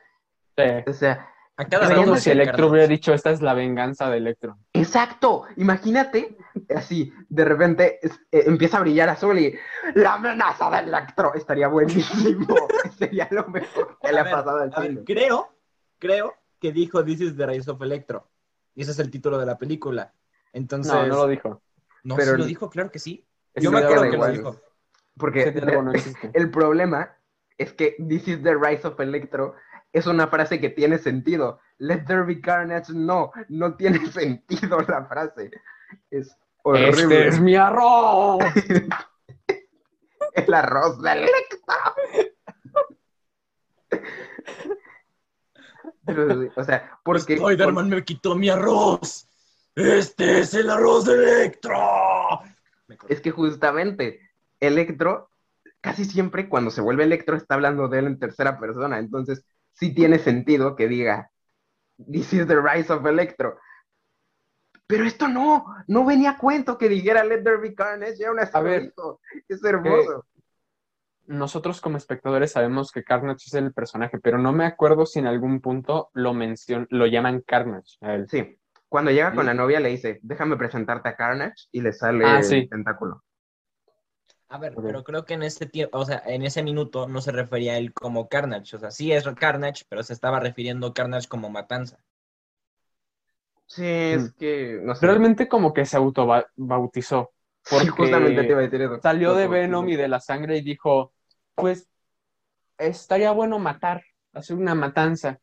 Sí. O sea, A cada Es como si Electro hubiera dicho, esta es la venganza de Electro. exacto, imagínate, así, de repente es- eh, empieza a brillar azul y la amenaza de Electro estaría buenísimo. Sería lo mejor que le ha pasado al ver, cine. creo, creo que dijo This is the Rise of Electro. Y ese es el título de la película. Entonces, No, no lo dijo. no, pero- sí lo dijo, claro que sí. Yo me acuerdo que lo igual. dijo. Porque no. El problema es que This is the Rise of Electro es una frase que tiene sentido. Let there be carnage, no, no tiene sentido la frase. Es horrible. Este es mi arroz. El arroz de Electro. Pero, o sea, porque Spider-Man me quitó mi arroz. Este es el arroz de Electro. Es que justamente Electro, casi siempre cuando se vuelve Electro está hablando de él en tercera persona. Entonces, sí tiene sentido que diga, This is the rise of Electro. Pero esto no, no venía a cuento que dijera Let there be carnage, ya una A ver, dijo. es hermoso. Nosotros como espectadores sabemos que Carnage es el personaje, pero no me acuerdo si en algún punto lo mencion lo llaman Carnage. a él. Sí, cuando llega con la novia le dice, déjame presentarte a Carnage y le sale Ah, sí. el tentáculo. A ver, pero creo que en ese tiempo, o sea, en ese minuto no se refería a él como Carnage. O sea, sí es Carnage, pero se estaba refiriendo a Carnage como matanza. Sí, es Mm. que, no sé. Realmente como que se autobautizó. Sí, porque justamente te iba a decir eso. Salió de Venom y de la sangre y dijo, pues estaría bueno matar, hacer una matanza.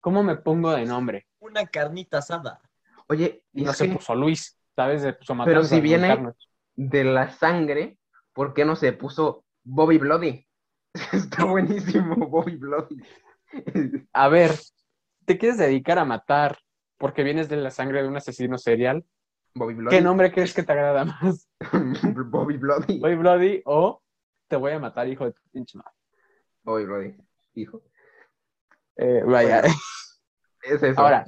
¿Cómo me pongo de nombre? Una carnita asada. Oye, Y no se que puso Luis, ¿sabes? Se puso Pero matanza. si no viene- de la sangre, ¿por qué no se puso Bobby Bloody? Está buenísimo Bobby Bloody. A ver, ¿te quieres dedicar a matar porque vienes de la sangre de un asesino serial? Bobby Bloody. ¿Qué nombre crees que te agrada más? Bobby Bloody. ¿Boy Bloody o te voy a matar, hijo de tu pinche madre? Bobby Bloody, hijo. Eh, vaya. Bueno. Es eso. Ahora,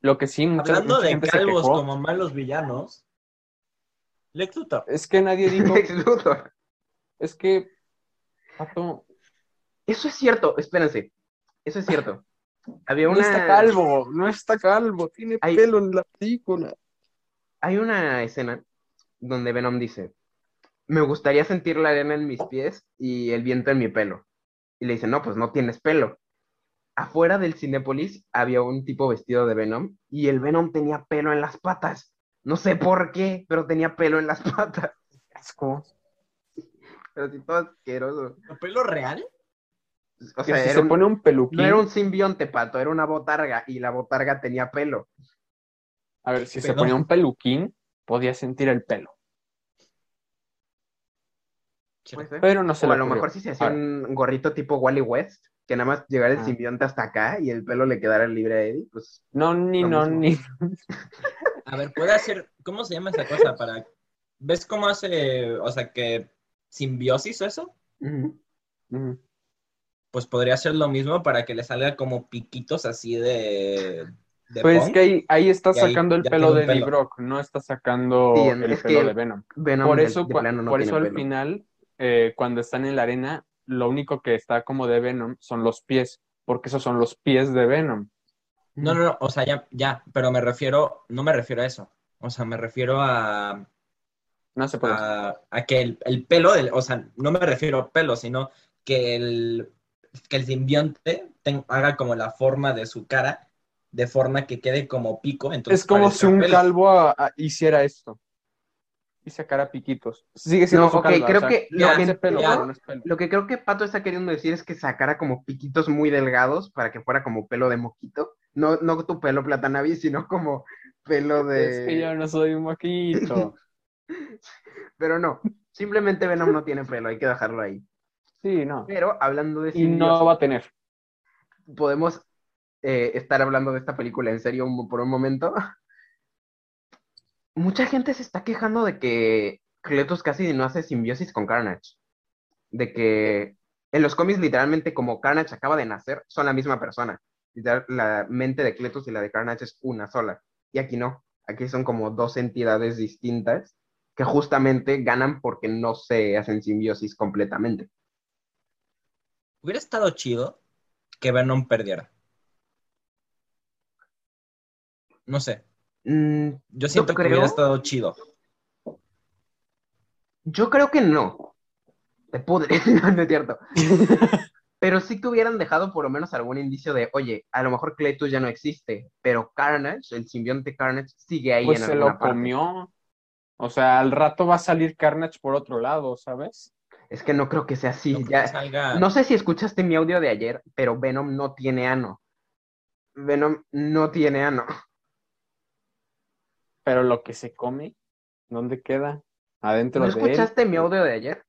lo que sí, mucha, Hablando mucha de calvos quejó como malos villanos, Lex Luthor. es que nadie dijo, Lex Luthor. es que, Pato, Eso es cierto, espérense. Eso es cierto. Había no una. está calvo, no está calvo, tiene Hay- pelo en la película. Hay una escena donde Venom dice: Me gustaría sentir la arena en mis pies y el viento en mi pelo. Y le dice: No, pues no tienes pelo. Afuera del Cinépolis había un tipo vestido de Venom y el Venom tenía pelo en las patas. No sé por qué, pero tenía pelo en las patas. Asco. Pero sí, todo asqueroso. ¿Pelo real? O sea, si era se un- pone un peluquín, no era un simbionte, pato, era una botarga y la botarga tenía pelo. a ver, si se ponía un peluquín, podía sentir el pelo. Pero no se O le a lo ocurrió. mejor si se hacía un gorrito tipo Wally West, que nada más llegara el Ah. simbionte hasta acá y el pelo le quedara libre a Eddie, pues No, ni, lo no, mismo. ni. A ver, puede hacer, ¿cómo se llama esa cosa? Para, ¿ves cómo hace, o sea, que simbiosis o eso? Pues podría ser lo mismo para que le salga como piquitos así de, de Pues punk. que ahí, ahí está ahí sacando el pelo de Eddie. Brock, no está sacando Sí, el es pelo de Venom. Venom Por eso, de no por eso al pelo. final, eh, cuando están en la arena, lo único que está como de Venom son los pies, porque esos son los pies de Venom. No, no, no, o sea, ya, ya, pero me refiero, no me refiero a eso. O sea, me refiero a, No se puede. a, a que el, el pelo, del, o sea, no me refiero a pelo, sino que el, que el simbionte ten- haga como la forma de su cara, de forma que quede como pico. Entonces Es como si un pelo. calvo a- a- hiciera esto. Y sacara piquitos. Sigue siendo No, su ok, calva, creo o sea, que lo que, pelo, ya. pero no es pelo. lo que creo que Pato está queriendo decir es que sacara como piquitos muy delgados para que fuera como pelo de moquito. No, no tu pelo platanavi, sino como pelo de... Es que yo no soy un moquito. Pero no, simplemente Venom no tiene pelo, hay que dejarlo ahí. Sí, no. Pero hablando de Y no va a tener. podemos eh, estar hablando de esta película en serio un- por un momento. Mucha gente se está quejando de que Cletus casi no hace simbiosis con Carnage. De que en los cómics literalmente como Carnage acaba de nacer, son la misma persona. La mente de Cletus y la de Carnage es una sola. Y aquí no. Aquí son como dos entidades distintas que justamente ganan porque no se hacen simbiosis completamente. Hubiera estado chido que Venom perdiera. No sé. Mm, Yo siento que creo- hubiera estado chido. Yo creo que no. Te pudre, no, es cierto. Pero sí que hubieran dejado por lo menos algún indicio de, oye, a lo mejor Cletus ya no existe, pero Carnage, el simbionte Carnage, sigue ahí Pues en se alguna lo parte. comió. O sea, al rato va a salir Carnage por otro lado, ¿sabes? Es que no creo que sea así. No creo ya- que salga- No sé si escuchaste mi audio de ayer, pero Venom no tiene ano. Venom no tiene ano. Pero lo que se come, ¿dónde queda? Adentro ¿No de él. escuchaste mi audio de ayer?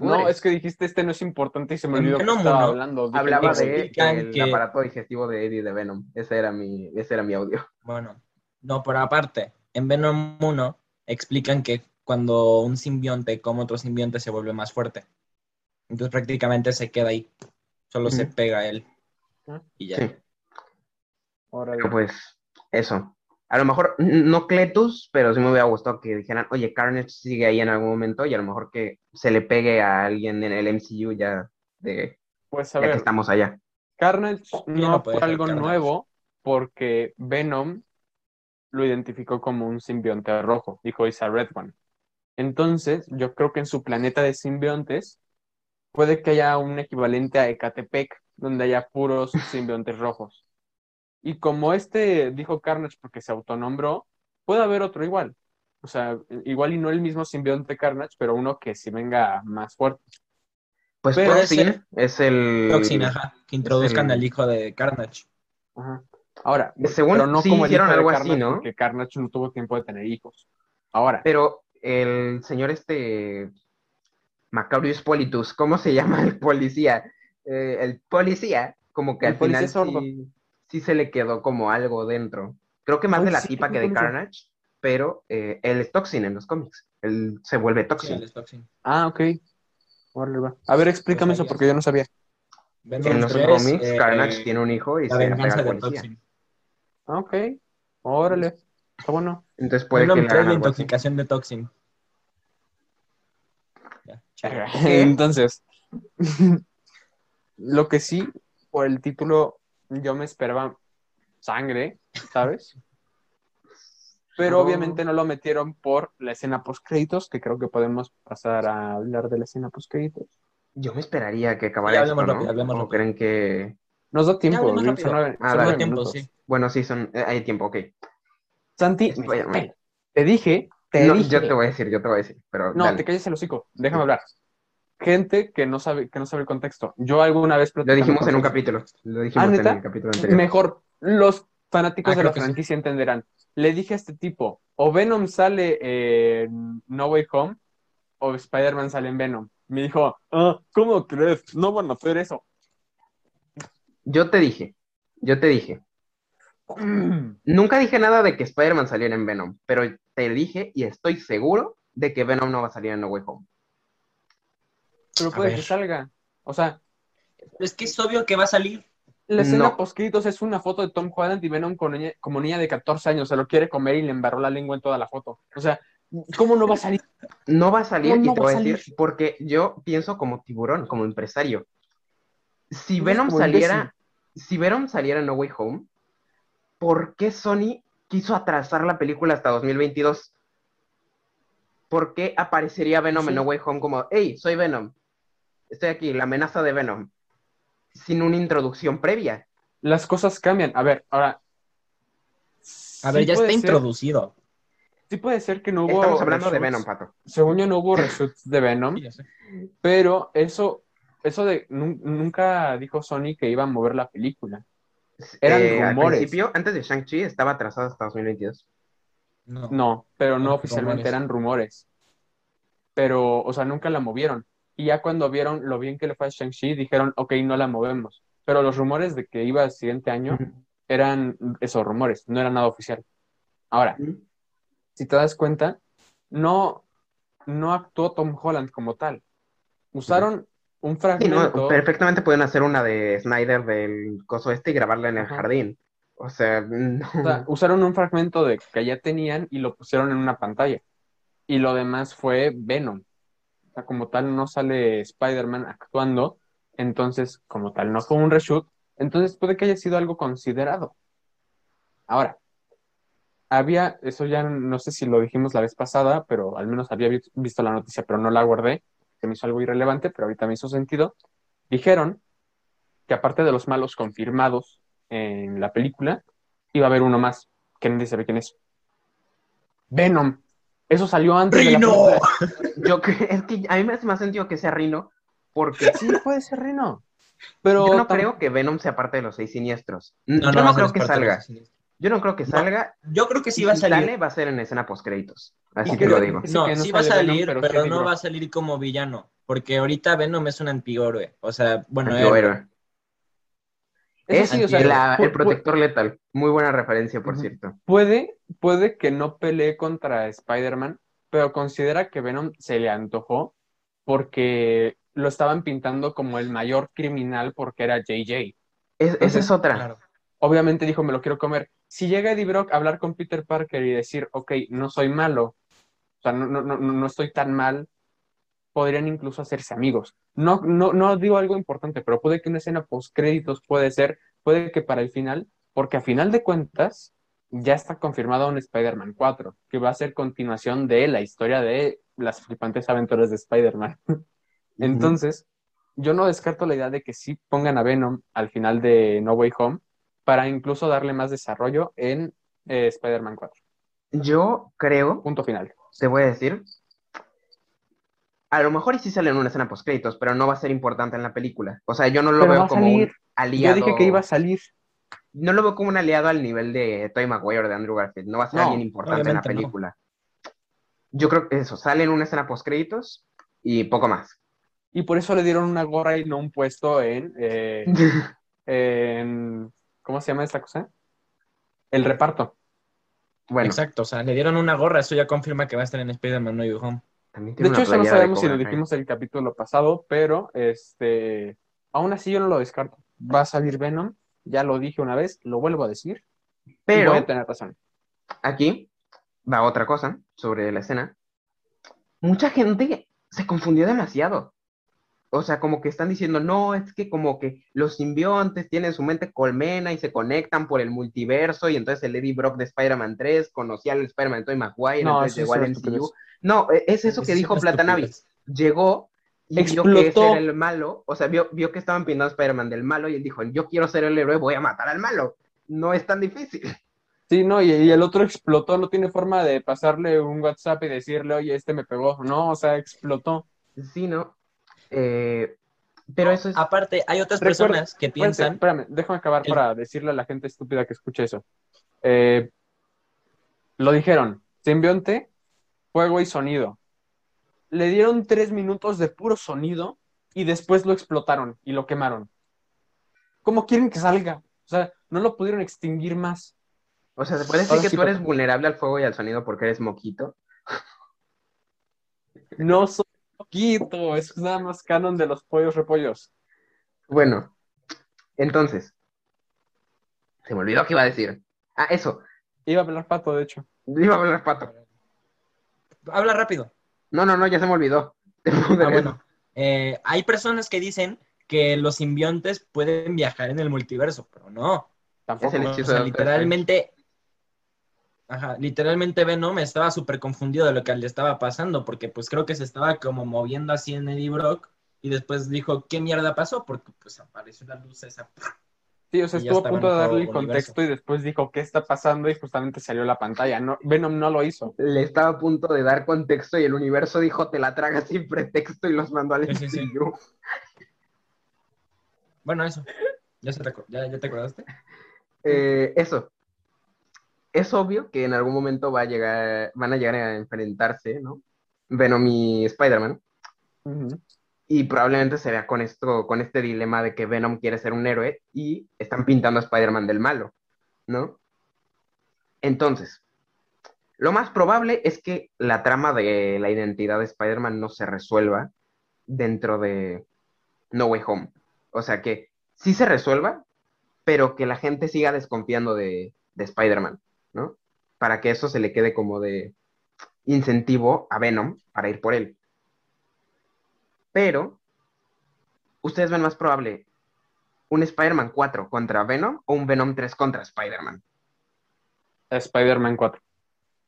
No, es que dijiste este no es importante y se me olvidó que Venom estaba uno, hablando. Dije, Hablaba no, de el que- aparato digestivo de Eddie de Venom. Ese era mi, ese era mi audio. Bueno, no, pero aparte, en Venom 1 explican que cuando un simbionte come otro simbionte se vuelve más fuerte. Entonces prácticamente se queda ahí. Solo se pega a él. Ah. Y ya. Sí. Pero pues, eso. A lo mejor no Cletus, pero sí me hubiera gustado que dijeran, oye, Carnage sigue ahí en algún momento y a lo mejor que se le pegue a alguien en el MCU ya, de, Pues a ya que ver, estamos allá. Carnage no no fue algo Carnage? nuevo porque Venom lo identificó como un simbionte rojo, dijo is a red one. Entonces, yo creo que en su planeta de simbiontes puede que haya un equivalente a Ecatepec, donde haya puros simbiontes rojos. Y como este dijo Carnage porque se autonombró, puede haber otro igual. O sea, igual y no el mismo simbionte Carnage, pero uno que sí venga más fuerte. Pues Puede Toxin ser. es el... Toxin, ajá, que introduzcan el- al hijo de Carnage. Ajá. Ahora, Según- pero no sí como el hicieron algo así, Carnage, ¿no? Porque Carnage no tuvo tiempo de tener hijos. Ahora, Pero el señor este... Macarius Politus, ¿cómo se llama el policía? Eh, el policía, como que El al final policía sordo. sí, sí se le quedó como algo dentro. Creo que más Ay, de la sí, tipa que de. Carnage, pero eh, él es Toxin en los cómics. Él se vuelve Sí, Toxin. él es Toxin. ah, ok. Órale, va. A ver, explícame Pues eso porque yo no sabía. Venom En los 3, cómics, eh, Carnage tiene un hijo y La se le pega al policía. Toxin. Ah, ok. Órale. Está bueno. Entonces puede Venom que le 3, hagan la intoxicación de Toxin. Entonces, lo que sí, por el título, yo me esperaba sangre, ¿sabes? Pero No. obviamente no lo metieron por la escena post créditos, que creo que podemos pasar a hablar de la escena post créditos. Yo me esperaría que acabara Ya, esto, hablemos ¿no? rápido, hablemos ¿O rápido. creen que...? Nos da tiempo, hablemos son rápido. nueve, Ah, son dale. nueve tiempo, minutos. sí. Bueno, sí, son... eh, hay tiempo, ok. Santi, te dije, te No, dije. yo te voy a decir, yo te voy a decir, pero No, dale. te calles el hocico, déjame hablar. Gente que no sabe, que no sabe el contexto. Yo alguna vez Lo dijimos en un capítulo. Lo dijimos ¿Ah, en neta? el capítulo anterior. Mejor, los fanáticos Ah, de la sí. franquicia entenderán. Le dije a este tipo, o Venom sale en No Way Home, o Spider-Man sale en Venom. Me dijo, ah, ¿cómo crees? No van a hacer eso. Yo te dije, yo te dije. Nunca dije nada de que Spider-Man saliera en Venom, pero te dije y estoy seguro de que Venom no va a salir en No Way Home. Pero puede que salga. O sea, Pero es que es obvio que va a salir. la escena No. post-créditos es una foto de Tom Holland y Venom con niña- como niña de 14 años. Se lo quiere comer y le embarró la lengua en toda la foto. O sea, ¿cómo no va a salir? No va a salir No, y no te voy a decir salir. porque yo pienso como tiburón, como empresario. Si Venom saliera, si Venom saliera en No Way Home, ¿por qué Sony quiso atrasar la película hasta 2022? ¿Por qué aparecería Venom Sí. en No Way Home como, hey, soy Venom? Estoy aquí, la amenaza de Venom, sin una introducción previa. Las cosas cambian. A ver, ahora. A ver, ya está ser- introducido. Sí puede ser que no hubo. Estamos hablando de. Venom, Pato. Según yo no hubo reshoots de Venom, Sí, ya sé. pero eso, eso de nun- nunca dijo Sony que iba a mover la película. Eran Eh, Al rumores. principio, antes de Shang-Chi, estaba atrasado hasta 2022. No. No, pero no oficialmente rumores. eran rumores. Pero, o sea, nunca la movieron. Y ya cuando vieron lo bien que le fue a Shang-Chi, dijeron, ok, no la movemos. Pero los rumores de que iba el siguiente año eran esos rumores, no era nada oficial. Ahora, si te das cuenta, no, no actuó Tom Holland como tal. Usaron un Sí, no, fragmento. perfectamente pueden hacer una de Snyder del coso este y grabarla en el Ajá. jardín. O sea, no. O sea, usaron un fragmento de que ya tenían y lo pusieron en una pantalla. Y lo demás fue Venom. Sea, como tal no sale Spider-Man actuando, entonces como tal no fue un reshoot, entonces puede que haya sido algo considerado. Ahora, había, eso ya no sé si lo dijimos la vez pasada, pero al menos había vi- visto la noticia, pero no la guardé, que me hizo algo irrelevante, pero ahorita me hizo sentido. Dijeron que aparte de los malos confirmados en la película, iba a haber uno más, que nadie sabe quién es. Venom. Eso salió antes de la ¡Rino! Yo cre- es que a mí me hace más sentido que sea Rino, porque Sí, puede ser Rino. Pero yo no tam- creo que Venom sea parte de los seis siniestros. No, yo no, creo que salga. Yo no creo que No, salga. Yo creo que sí va a salir. sale, va a ser en escena post créditos. Así creo lo que digo. No, que no sí va a Venom, salir, pero no va a salir como villano. Porque ahorita Venom es un antihéroe. O sea, bueno, Antihéroe. Eso Es sí, o sea, la- pu- el protector letal. Muy buena referencia, por cierto. puede, puede que no pelee contra Spider-Man, pero considera que Venom se le antojó porque lo estaban pintando como el mayor criminal porque era JJ. Es- esa es otra. Claro. Obviamente dijo, me lo quiero comer. Si llega Eddie Brock a hablar con Peter Parker y decir, ok, no soy malo, o sea, no, no, no, no estoy tan mal, podrían incluso hacerse amigos. No, no, no digo algo importante, pero puede que una escena post créditos puede ser, puede que para el final, porque a final de cuentas ya está confirmado un Spider-Man 4, que va a ser continuación de la historia de las flipantes aventuras de Spider-Man. Entonces, yo no descarto la idea de que sí pongan a Venom al final de No Way Home para incluso darle más desarrollo en eh, Spider-Man 4. Yo creo, Punto final. te voy a decir, a lo mejor y sí sale en una escena post créditos, pero no va a ser importante en la película. O sea, yo no lo Pero veo a como salir. un aliado. Yo dije que iba a salir. No lo veo como un aliado al nivel de Tobey Maguire o de Andrew Garfield. No va a ser No, alguien importante en la no. película. Yo creo que eso, sale en una escena post créditos y poco más. Y por eso le dieron una gorra y no un puesto en, eh, en- ¿cómo se llama esta cosa? El reparto. bueno, Exacto, o sea, le dieron una gorra, eso ya confirma que va a estar en Spider-Man No Way Home. También De hecho, eso no sabemos si lo dijimos el capítulo pasado, pero este, aún así yo no lo descarto. Va a salir Venom, ya lo dije una vez, lo vuelvo a decir, Pero voy a tener razón. aquí va otra cosa sobre la escena. Mucha gente se confundió demasiado. O sea, como que están diciendo, no, es que como que los simbiontes tienen su mente colmena y se conectan por el multiverso y entonces el Eddie Brock de Spider-Man 3 conocía al Spider-Man de Tobey Maguire, No, entonces llegó al. MCU. No, e- es eso que Es dijo una Platanavi. estupidez. Llegó y vio que ese Explotó. era el malo, o sea, vio, vio que estaban pintando a Spider-Man del malo y él dijo, yo quiero ser el héroe, voy a matar al malo. No es tan difícil. Sí, no, y, y el otro explotó, no tiene forma de pasarle un WhatsApp y decirle, oye, este me pegó. No, o sea, explotó. Sí, ¿no? Eh, pero eso es... Aparte, hay otras Recuerda- personas que Espérate, piensan. Espérame, déjame acabar El- para decirle a la gente estúpida que escuche eso. Eh, lo dijeron, simbionte, fuego y sonido. Le dieron tres minutos de puro sonido y después lo explotaron y lo quemaron. ¿Cómo quieren que salga? O sea, no lo pudieron extinguir más. O sea, ¿se puede decir Ahora que sí, tú eres vulnerable al fuego y al sonido porque eres moquito? No soy poquito, es nada más canon de los pollos repollos. Bueno, entonces, se me olvidó que iba a decir. Ah, eso, Iba a hablar pato, de hecho. iba a hablar pato. Habla rápido. No, no, no, ya se me olvidó. Ah, bueno. Eh, hay personas que dicen que los simbiontes pueden viajar en el multiverso, pero no. Tampoco. Es el O sea, de literalmente, ajá, literalmente Venom estaba súper confundido de lo que le estaba pasando, porque pues creo que se estaba como moviendo así en Eddie Brock Y después dijo, ¿qué mierda pasó? Porque pues apareció la luz esa. Sí, o sea, estuvo a punto de darle otro contexto y después dijo qué está pasando y justamente salió la pantalla. No, Venom no lo hizo. Le estaba a punto de dar contexto y el universo dijo, te la tragas sin pretexto y los mandó al Sí, sí, sí. Bueno, eso. ¿Ya, se te, ya, ¿Ya te acordaste? Eh, eso. Es obvio que en algún momento va a llegar, van a llegar a enfrentarse, ¿no? Venom y Spider-Man. Ujú. Y probablemente será con esto, con este dilema de que Venom quiere ser un héroe y están pintando a Spider-Man del malo, ¿no? Entonces, lo más probable es que la trama de la identidad de Spider-Man no se resuelva dentro de No Way Home. O sea que sí se resuelva, pero que la gente siga desconfiando de, de Spider-Man, ¿no? Para que eso se le quede como de incentivo a Venom para ir por él. Pero, ¿ustedes ven más probable un Spider-Man 4 contra Venom o un Venom 3 contra Spider-Man? Spider-Man 4.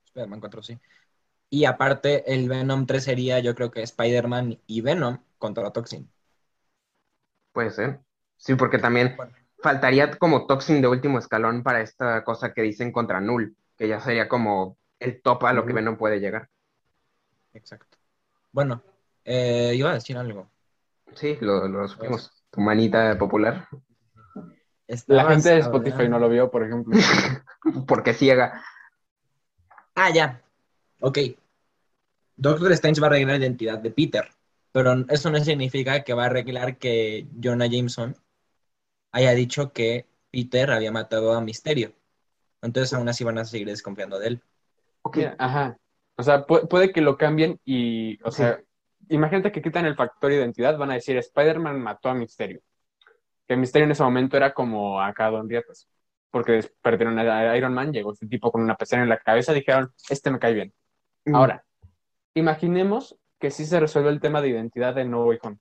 Spider-Man 4, sí. Y aparte, el Venom 3 sería, yo creo que Spider-Man y Venom contra Toxin. Puede ser. Sí, porque también faltaría como Toxin de último escalón para esta cosa que dicen contra Null, que ya sería como el top a lo que. Venom puede llegar. Exacto. Bueno, eh, iba a decir algo. Sí, lo, lo supimos. Tu manita popular. La gente de Spotify hablando- no lo vio, por ejemplo. Porque ciega. Ah, ya. Ok. Doctor Strange va a arreglar la identidad de Peter, pero eso no significa que va a arreglar que Jonah Jameson haya dicho que Peter había matado a Misterio. Entonces aún así van a seguir desconfiando de él. Ok, Mira, ajá. O sea, pu- puede que lo cambien y, o sea, imagínate que quitan el factor identidad, van a decir Spider-Man mató a Misterio. Que Misterio en ese momento era como acá Don Rietas. Porque perdieron a Iron Man, llegó este tipo con una pecera en la cabeza, dijeron, este me cae bien. Mm, Ahora, imaginemos que sí se resuelve el tema de identidad de No Way Home.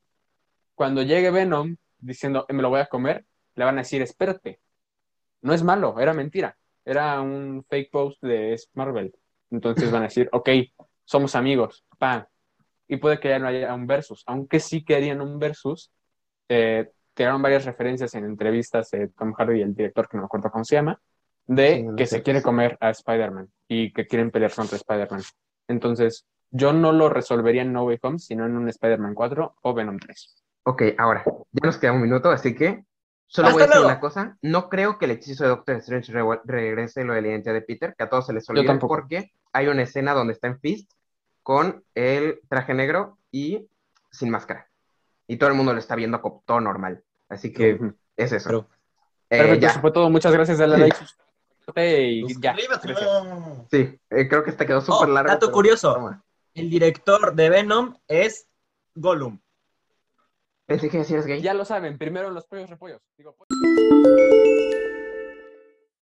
Cuando llegue Venom diciendo, "Eh, me lo voy a comer, le van a decir, espérate, no es malo, era mentira, era un fake post de Marvel. Entonces van a decir, ok, somos amigos, pa. Y puede que ya no haya un versus, aunque sí querían un versus. Eh, tiraron varias referencias en entrevistas de Tom Hardy y el director, que no me acuerdo cómo se llama, de Sí, no que sé. se quiere comer a Spider-Man y que quieren pelear contra Spider-Man. Entonces, yo no lo resolvería en No Way Home, sino en un Spider-Man 4 o Venom 3. Ok, ahora, ya nos queda un minuto, así que solo voy a ¡Hasta decir luego! una cosa. No creo que el hechizo de Doctor Strange re- regrese lo de la identidad de Peter, que a todos se les tampoco. porque hay una escena donde está en Fist con el traje negro y sin máscara. Y todo el mundo lo está viendo como todo normal. Así que es eso. Pero- Eh, Perfecto, ya. eso fue todo. Muchas gracias. Dale Sí. like, suscríbete y ya. Sí, eh, creo que este quedó Oh, súper largo. dato pero- curioso. toma. El director de Venom es Gollum. Pensé que decías gay. Ya lo saben, primero los pollos repollos. Digo, pollos.